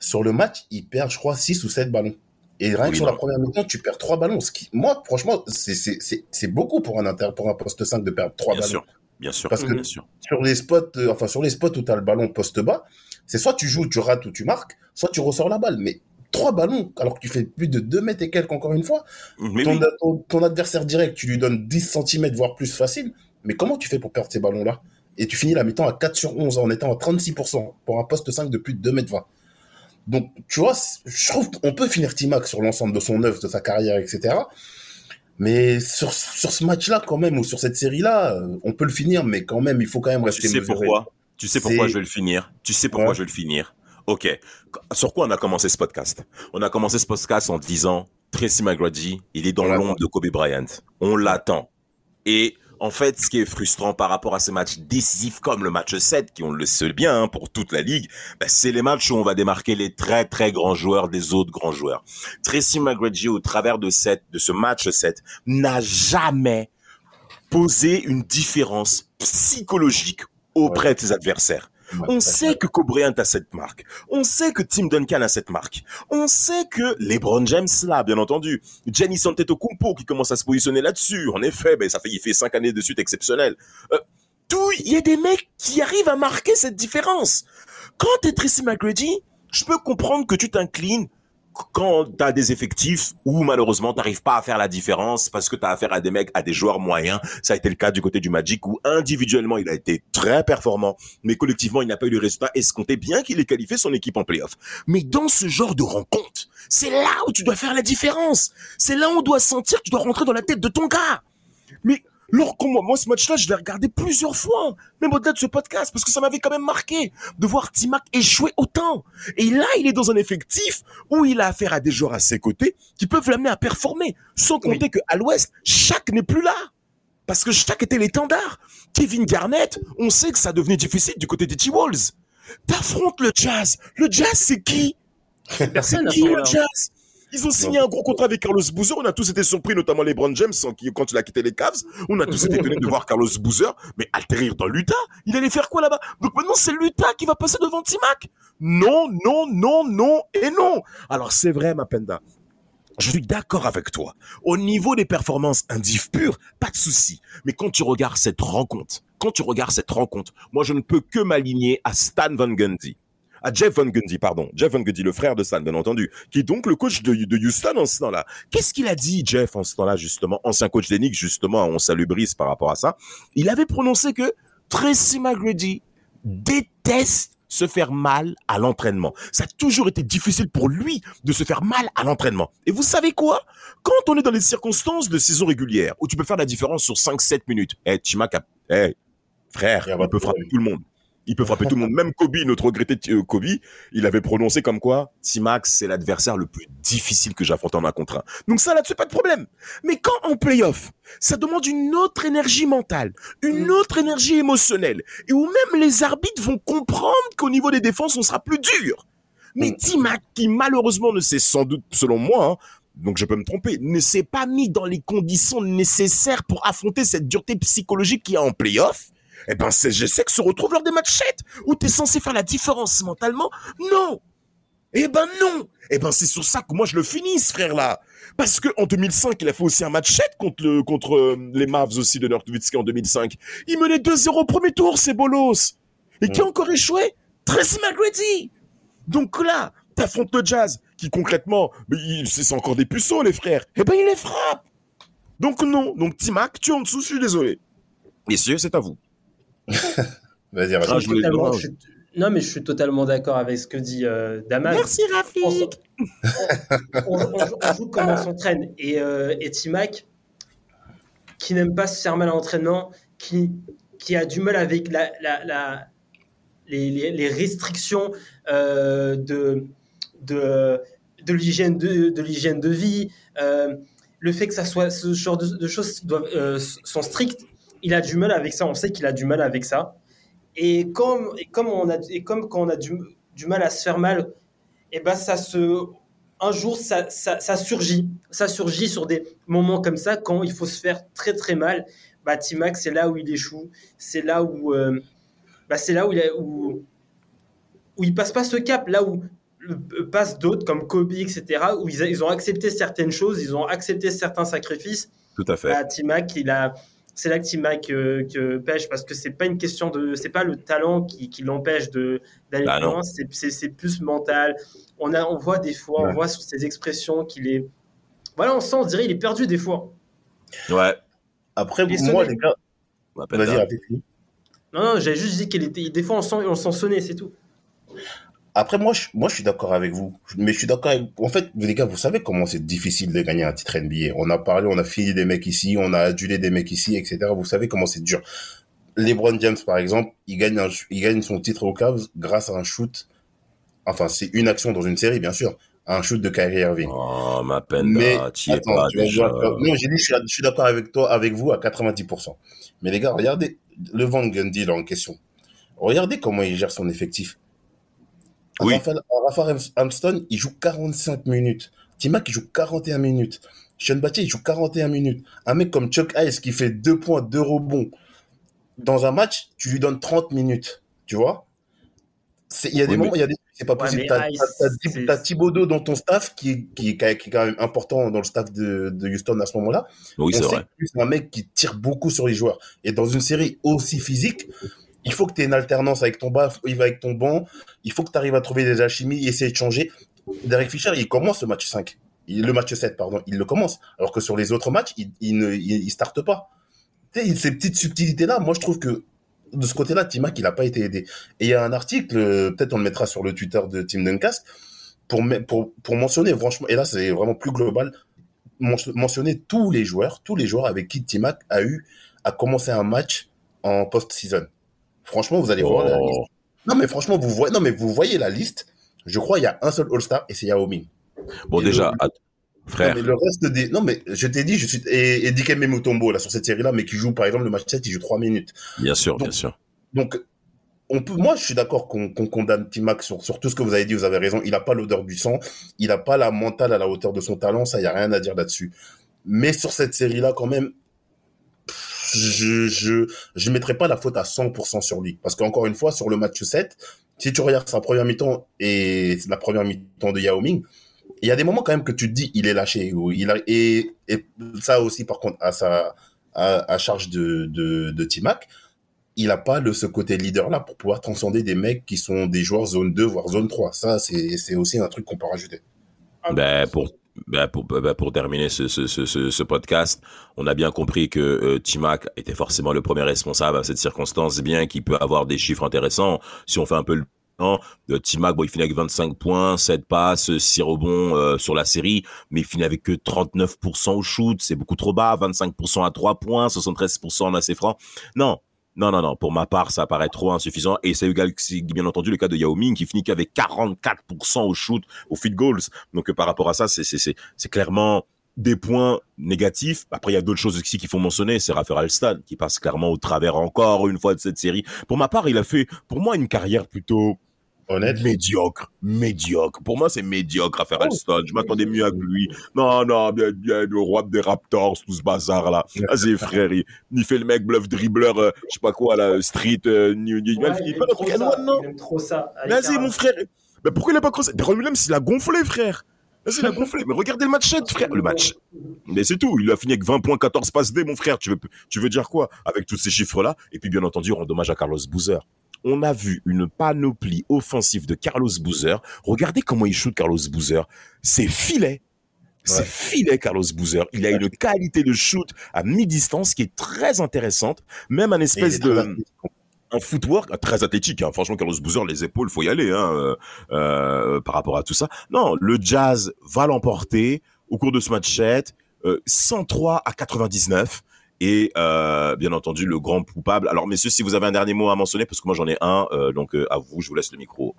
sur le match, il perd, je crois, 6 ou 7 ballons. Et rien que sur non. la première mi-temps, tu perds 3 ballons. Ce qui, moi, franchement, c'est, beaucoup pour un inter, pour un poste 5 de perdre 3 Bien ballons. sûr, bien sûr, Parce que- bien sûr. Sur les spots, euh, enfin, sur les spots où tu as le ballon poste bas, c'est soit tu joues, tu rates ou tu marques, soit tu ressors la balle. Mais 3 ballons, alors que tu fais plus de 2 mètres et quelques encore une fois, Mais ton, oui, ton, ton adversaire direct, tu lui donnes 10 cm, voire plus facile. Mais comment tu fais pour perdre ces ballons-là? Et tu finis la mi-temps à 4 sur 11 en étant à 36% pour un poste 5 de plus de 2 mètres 20. Donc, tu vois, je trouve qu'on peut finir Timac sur l'ensemble de son œuvre, de sa carrière, etc. Mais sur, sur ce match-là, quand même, ou sur cette série-là, euh, on peut le finir, mais quand même, il faut quand même tu rester sais mesuré. pourquoi? Tu sais pourquoi je vais le finir? Tu sais pourquoi Ouais. je vais le finir? Ok. Sur quoi on a commencé ce podcast? On a commencé ce podcast en disant Tracy McGrady, il est dans l'ombre de Kobe Bryant. On l'attend. Et en fait, ce qui est frustrant par rapport à ces matchs décisifs comme le match 7, qui on le sait bien hein, pour toute la ligue, ben, c'est les matchs où on va démarquer les très très grands joueurs des autres grands joueurs. Tracy McGrady, au travers de, cette, de ce match 7, n'a jamais posé une différence psychologique auprès de ses adversaires. On sait que Kobe Bryant a cette marque. On sait que Tim Duncan a cette marque. On sait que LeBron James l'a, bien entendu. Giannis Antetokounmpo qui commence à se positionner là-dessus. En effet, ben, ça fait, il fait cinq années de suite exceptionnelles. Euh, tout, il y a des mecs qui arrivent à marquer cette différence. Quand t'es Tracy McGrady, je peux comprendre que tu t'inclines quand t'as des effectifs où malheureusement t'arrives pas à faire la différence parce que t'as affaire à des mecs, à des joueurs moyens. Ça a été le cas du côté du Magic où individuellement il a été très performant, mais collectivement il n'a pas eu le résultat escompté bien qu'il ait qualifié son équipe en playoff. Mais dans ce genre de rencontre, c'est là où tu dois faire la différence. C'est là où on doit sentir que tu dois rentrer dans la tête de ton gars. Mais lorsqu'on moi, moi ce match-là, je l'ai regardé plusieurs fois, même au-delà de ce podcast, parce que ça m'avait quand même marqué de voir Timac échouer autant. Et là, il est dans un effectif où il a affaire à des joueurs à ses côtés qui peuvent l'amener à performer. Sans compter que à l'Ouest, Shaq n'est plus là. Parce que Shaq était l'étendard. Kevin Garnett, on sait que ça devenait difficile du côté des T-Wolves. T'affrontes le Jazz. Le Jazz, c'est qui? Personne qui le. Jazz? Ils ont signé un gros contrat avec Carlos Boozer. On a tous été surpris, notamment LeBron James, sans qui- quand il a quitté les Cavs. On a tous été étonnés de voir Carlos Boozer, mais atterrir dans l'Utah. Il allait faire quoi là-bas? Donc maintenant, c'est l'Utah qui va passer devant Timac. Non, non, non, non et non. Alors c'est vrai, Mapenda. Je suis d'accord avec toi. Au niveau des performances indiv pures, pas de souci. Mais quand tu regardes cette rencontre, quand tu regardes cette rencontre, moi je ne peux que m'aligner à Stan Van Gundy. À Jeff Van Gundy, pardon. Jeff Van Gundy, le frère de Stan, bien entendu, qui est donc le coach de, de Houston en ce temps-là. Qu'est-ce qu'il a dit, Jeff, en ce temps-là, justement, ancien coach d'Enix, justement, on salue Brice par rapport à ça. Il avait prononcé que Tracy McGrady déteste se faire mal à l'entraînement. Ça a toujours été difficile pour lui de se faire mal à l'entraînement. Et vous savez quoi? Quand on est dans les circonstances de saison régulière, où tu peux faire la différence sur 5-7 minutes, eh, Timac a... eh, frère, de peut frapper tout le monde. Il peut frapper tout le monde. Même Kobe, notre regretté euh, Kobe, il avait prononcé comme quoi Timac, c'est l'adversaire le plus difficile que j'affronte en un contre un. Donc ça, là-dessus, pas de problème. Mais quand en playoff, ça demande une autre énergie mentale, une autre énergie émotionnelle, et où même les arbitres vont comprendre qu'au niveau des défenses, on sera plus dur. Mais Mm. Timac, qui malheureusement ne s'est sans doute, selon moi, hein, donc je peux me tromper, ne s'est pas mis dans les conditions nécessaires pour affronter cette dureté psychologique qu'il y a en playoff, eh ben, que se retrouve lors des matchs 7, où tu es censé faire la différence mentalement. Non! Eh ben non! Eh ben c'est sur ça que moi je le finis, ce frère-là. Parce que en 2005, il a fait aussi un match 7 contre, le, contre euh, les Mavs aussi de Nurkiewicz en 2005. Il menait 2-0 au premier tour, c'est bolos. Et qui a encore échoué? Tracy McGrady! Donc là, t'affrontes le Jazz, qui concrètement, c'est encore des puceaux, les frères. Eh ben il les frappe! Donc non. Donc Timac, tu es en dessous, je suis désolé. Messieurs, c'est à vous. Vas-y, Ah, je Totalement, suis- Non, mais je suis totalement d'accord avec ce que dit euh, Damas. Merci Rafik. on, on- on joue comme on s'entraîne. Et, euh, et Timac, qui n'aime pas se faire mal à l'entraînement, qui, qui a du mal avec la, la- la- les, les- les restrictions euh, de, de, de l'hygiène de, de l'hygiène de vie, euh, le fait que ça soit ce genre de, de choses doivent, euh, sont strictes, il a du mal avec ça. On sait qu'il a du mal avec ça. Et comme, et comme, on a, et comme quand on a du, du mal à se faire mal, et ben ça se, un jour ça, ça, ça surgit. Ça surgit sur des moments comme ça quand il faut se faire très très mal. Bah, Timac, c'est là où il échoue. C'est là où, euh, bah, c'est là où il, a- où, où il passe pas ce cap. Là où le- passent d'autres comme Kobe, etc. Où ils ont accepté certaines choses, ils ont accepté certains sacrifices. Tout à fait. Bah, Timac, il a, c'est là que Timac euh, que pêche parce que c'est pas une question de, c'est pas le talent qui, qui l'empêche de d'aller Bah loin, c'est, plus mental. On a, on voit des fois, on voit sur ses expressions qu'il est, voilà, on sent, on dirait, il est perdu des fois. Ouais. Après, est moi, les gars, vas-y. Non, non, j'avais juste dit qu'il était, des fois on sent, on sent sonner, c'est tout. Après, moi, je, moi, je suis d'accord avec vous. Mais je suis d'accord avec, en fait, les gars, vous savez comment c'est difficile de gagner un titre NBA. On a parlé, on a fini des mecs ici, on a adulé des mecs ici, etc. Vous savez comment c'est dur. LeBron James, par exemple, il gagne un, il gagne son titre aux Cavs grâce à un shoot. Enfin, c'est une action dans une série, bien sûr. Un shoot de Kyrie Irving. Oh, ma peine, Mais attends, pas tu vas déjà. voir- non, j'ai dit, je suis, je suis d'accord avec toi, avec vous à 90%. Mais les gars, regardez le Van Gundy là en question. Regardez comment il gère son effectif. Oui. Raphaël, Raphaël Armstrong, il joue 45 minutes. Timac, il joue 41 minutes. Sean Battier, il joue 41 minutes. Un mec comme Chuck Hayes qui fait 2 points, 2 rebonds. Dans un match, tu lui donnes 30 minutes. Tu vois? C'est- Il y a des Oui, moments, mais- il y a des c'est pas Ouais, possible. mais T'as Thibodeau dans ton staff qui, est- qui, est- qui est quand même important dans le staff de, de Houston à ce moment-là. Oui, c'est vrai. que c'est un mec qui tire beaucoup sur les joueurs. Et dans une série aussi physique, il faut que tu aies une alternance avec ton bas, il va avec ton banc. Il faut que tu arrives à trouver des alchimies, essayer de changer. Derek Fisher, il commence le match 5. Il- le match 7, pardon. Il le commence. Alors que sur les autres matchs, il, il ne il, starte pas. Ces petites subtilités-là, moi, je trouve que de ce côté-là, Timac, il n'a pas été aidé. Et il y a un article, euh, peut-être on le mettra sur le Twitter de Tim Duncast, pour, pour, pour mentionner, franchement, et là, c'est vraiment plus global, men- mentionner tous les joueurs, tous les joueurs avec qui Timac a eu à commencer un match en post-season. Franchement, vous allez voir la liste. Oh. Non, mais franchement, vous voyez, non, mais vous voyez la liste. Je crois qu'il y a un seul All-Star et c'est Yao Ming. Bon, Et déjà, le- frère, Non, mais le reste des. Non, mais je t'ai dit, je suis. Et, et Dikembe Mutombo, là, sur cette série-là, mais qui joue, par exemple, le match 7, il joue 3 minutes. bien sûr, Donc, bien sûr. Donc, on peut, moi, je suis d'accord qu'on condamne Timac sur, sur tout ce que vous avez dit, vous avez raison. Il n'a pas l'odeur du sang, il n'a pas la mentale à la hauteur de son talent, ça, il n'y a rien à dire là-dessus. Mais sur cette série-là, quand même, je je je mettrai pas la faute à 100% sur lui. Parce qu'encore une fois, sur le match 7, si tu regardes sa première mi-temps et la première mi-temps de Yao Ming, il y a des moments quand même que tu te dis, il est lâché. Et, ça aussi, par contre, à, sa, à, charge de, de, Timac, il n'a pas le, ce côté leader-là pour pouvoir transcender des mecs qui sont des joueurs zone 2, voire zone 3. Ça, c'est c'est aussi un truc qu'on peut rajouter. Ben, pour, ben, pour, ben, pour terminer ce, ce, ce, ce, podcast, on a bien compris que euh, Timac était forcément le premier responsable à cette circonstance, bien qu'il peut avoir des chiffres intéressants. Si on fait un peu le bilan, euh, Timac, bon, il finit avec 25 points, 7 passes, 6 rebonds euh, sur la série, mais il finit avec que 39% au shoot, c'est beaucoup trop bas, 25% à 3 points, 73% en assez franc. Non, non, non, non. Pour ma part, ça paraît trop insuffisant. Et c'est bien entendu le cas de Yao Ming qui finit qu'avec 44% au shoot, au feed goals. Donc euh, par rapport à ça, c'est clairement des points négatifs. Après, il y a d'autres choses aussi qu'il faut mentionner. C'est Raphaël Alston qui passe clairement au travers encore une fois de cette série. Pour ma part, il a fait, pour moi, une carrière plutôt Honnête. médiocre, médiocre. Pour moi, c'est médiocre Raphaël Alston. Je m'attendais mieux à lui. Non, non, bien, bien, le roi des Raptors, tout ce bazar là. Vas-y, frère, il, il fait le mec bluff dribbleur, euh, je sais pas quoi, là, street, euh, New, New, Ouais, il il fait Ken ça, non il aime trop ça. Vas-y, mon frère. Mais pourquoi il a pas crossé? Deron Williams, il a gonflé, frère. Vas-y, il a gonflé. Mais regardez le match 7, frère. Le match. Mais c'est tout. Il a fini avec 20 points, 14 passes D, mon frère. Tu veux, tu veux dire quoi? Avec tous ces chiffres-là Et puis, bien entendu, on rend hommage à Carlos Boozer. On a vu une panoplie offensive de Carlos Boozer. Regardez comment il shoot Carlos Boozer. C'est filet. C'est Ouais. filet, Carlos Boozer. Il a une qualité de shoot à mi-distance qui est très intéressante. Même un espèce de un footwork euh, très athlétique. Hein. Franchement, Carlos Boozer, les épaules, faut y aller hein, euh, euh, par rapport à tout ça. Non, le Jazz va l'emporter au cours de ce match 7, euh, 103 à 99. Et euh, bien entendu, le grand coupable. Alors, messieurs, si vous avez un dernier mot à mentionner, parce que moi j'en ai un, euh, donc euh, à vous, je vous laisse le micro.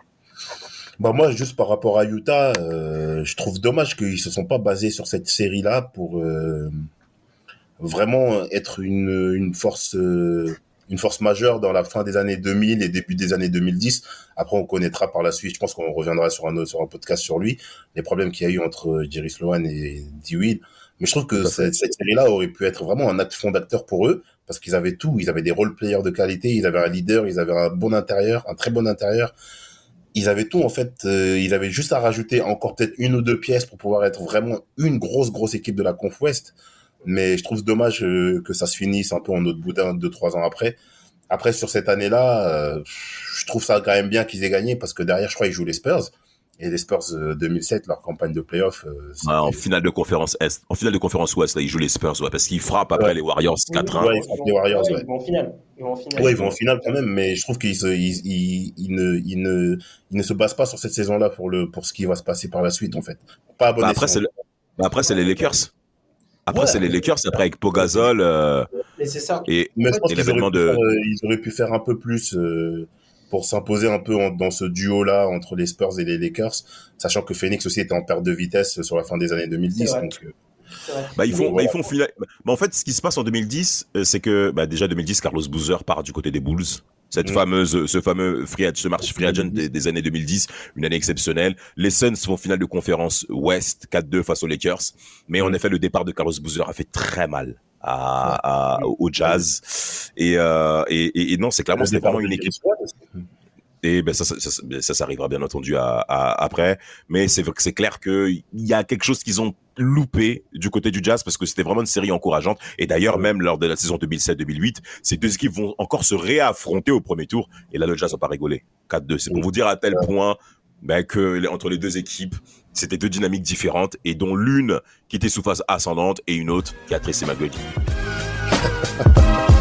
Bah moi, juste par rapport à Utah, je trouve dommage qu'ils se sont pas basés sur cette série-là pour vraiment être une, force une force majeure dans la fin des années 2000 et début des années 2010. Après, on connaîtra par la suite. Je pense qu'on reviendra sur un sur un podcast sur lui les problèmes qu'il y a eu entre Jerry Sloan et Dewey. Mais je trouve que cette, cette série-là aurait pu être vraiment un acte fondateur pour eux parce qu'ils avaient tout. Ils avaient des role players de qualité, ils avaient un leader, ils avaient un bon intérieur, un très bon intérieur. Ils avaient tout en fait. euh, ils avaient juste à rajouter encore peut-être une ou deux pièces pour pouvoir être vraiment une grosse grosse équipe de la Conf West. Mais je trouve dommage euh, que ça se finisse un peu en autre boudin deux trois ans après. Après sur cette année-là, euh, je trouve ça quand même bien qu'ils aient gagné parce que derrière, je crois, ils jouent les Spurs. Et les Spurs euh, 2007, leur campagne de playoff, euh, en finale de conférence Est, en finale de conférence Ouest, là, ils jouent les Spurs, ouais, parce qu'ils frappent après Ouais. les Warriors 4-1. Ouais, ils frappent les Warriors, ouais. Ils vont en finale. Ils vont en finale. Ouais, ils vont en finale quand même, mais je trouve qu'ils se, ils, ils, ils ne, ils ne, ils ne se basent pas sur cette saison-là pour le, pour ce qui va se passer par la suite, en fait. Pas Bah, après, c'est escient. le- bah, après, c'est les Lakers. Après, Ouais. c'est les Lakers, après avec Pogazol, euh, Et c'est ça. et, Mais je pense et qu'ils auraient, l'événement pu de, faire, euh, ils auraient pu faire un peu plus euh, pour s'imposer un peu en- dans ce duo-là entre les Spurs et les Lakers, sachant que Phoenix aussi était en perte de vitesse sur la fin des années 2010. C'est vrai. Donc, euh. Bah, ils font, bah, ils font. Bah, en fait, ce qui se passe en 2010, euh, c'est que, bah, déjà 2010, Carlos Boozer part du côté des Bulls. Cette Mhm. fameuse, ce fameux free agent, ce marché free agent des, des années 2010, une année exceptionnelle. Les Suns font finale de conférence Ouest 4-2 face aux Lakers. Mais en Mhm. effet, le départ de Carlos Boozer a fait très mal à, à- au Jazz. Et, euh, et, et, et non, c'est clairement, c'était vraiment une équipe. Et ben ça, ça, ça, ça, ça arrivera bien entendu à, à- après. Mais c'est c'est clair que il y a quelque chose qu'ils ont loupé du côté du Jazz parce que c'était vraiment une série encourageante. Et d'ailleurs, même lors de la saison 2007-2008, ces deux équipes vont encore se réaffronter au premier tour. Et là, le Jazz va pas rigoler. 4-2. C'est pour vous dire à tel point ben, que entre les deux équipes, c'était deux dynamiques différentes et dont l'une qui était sous phase ascendante et une autre qui a tressé ma gueule.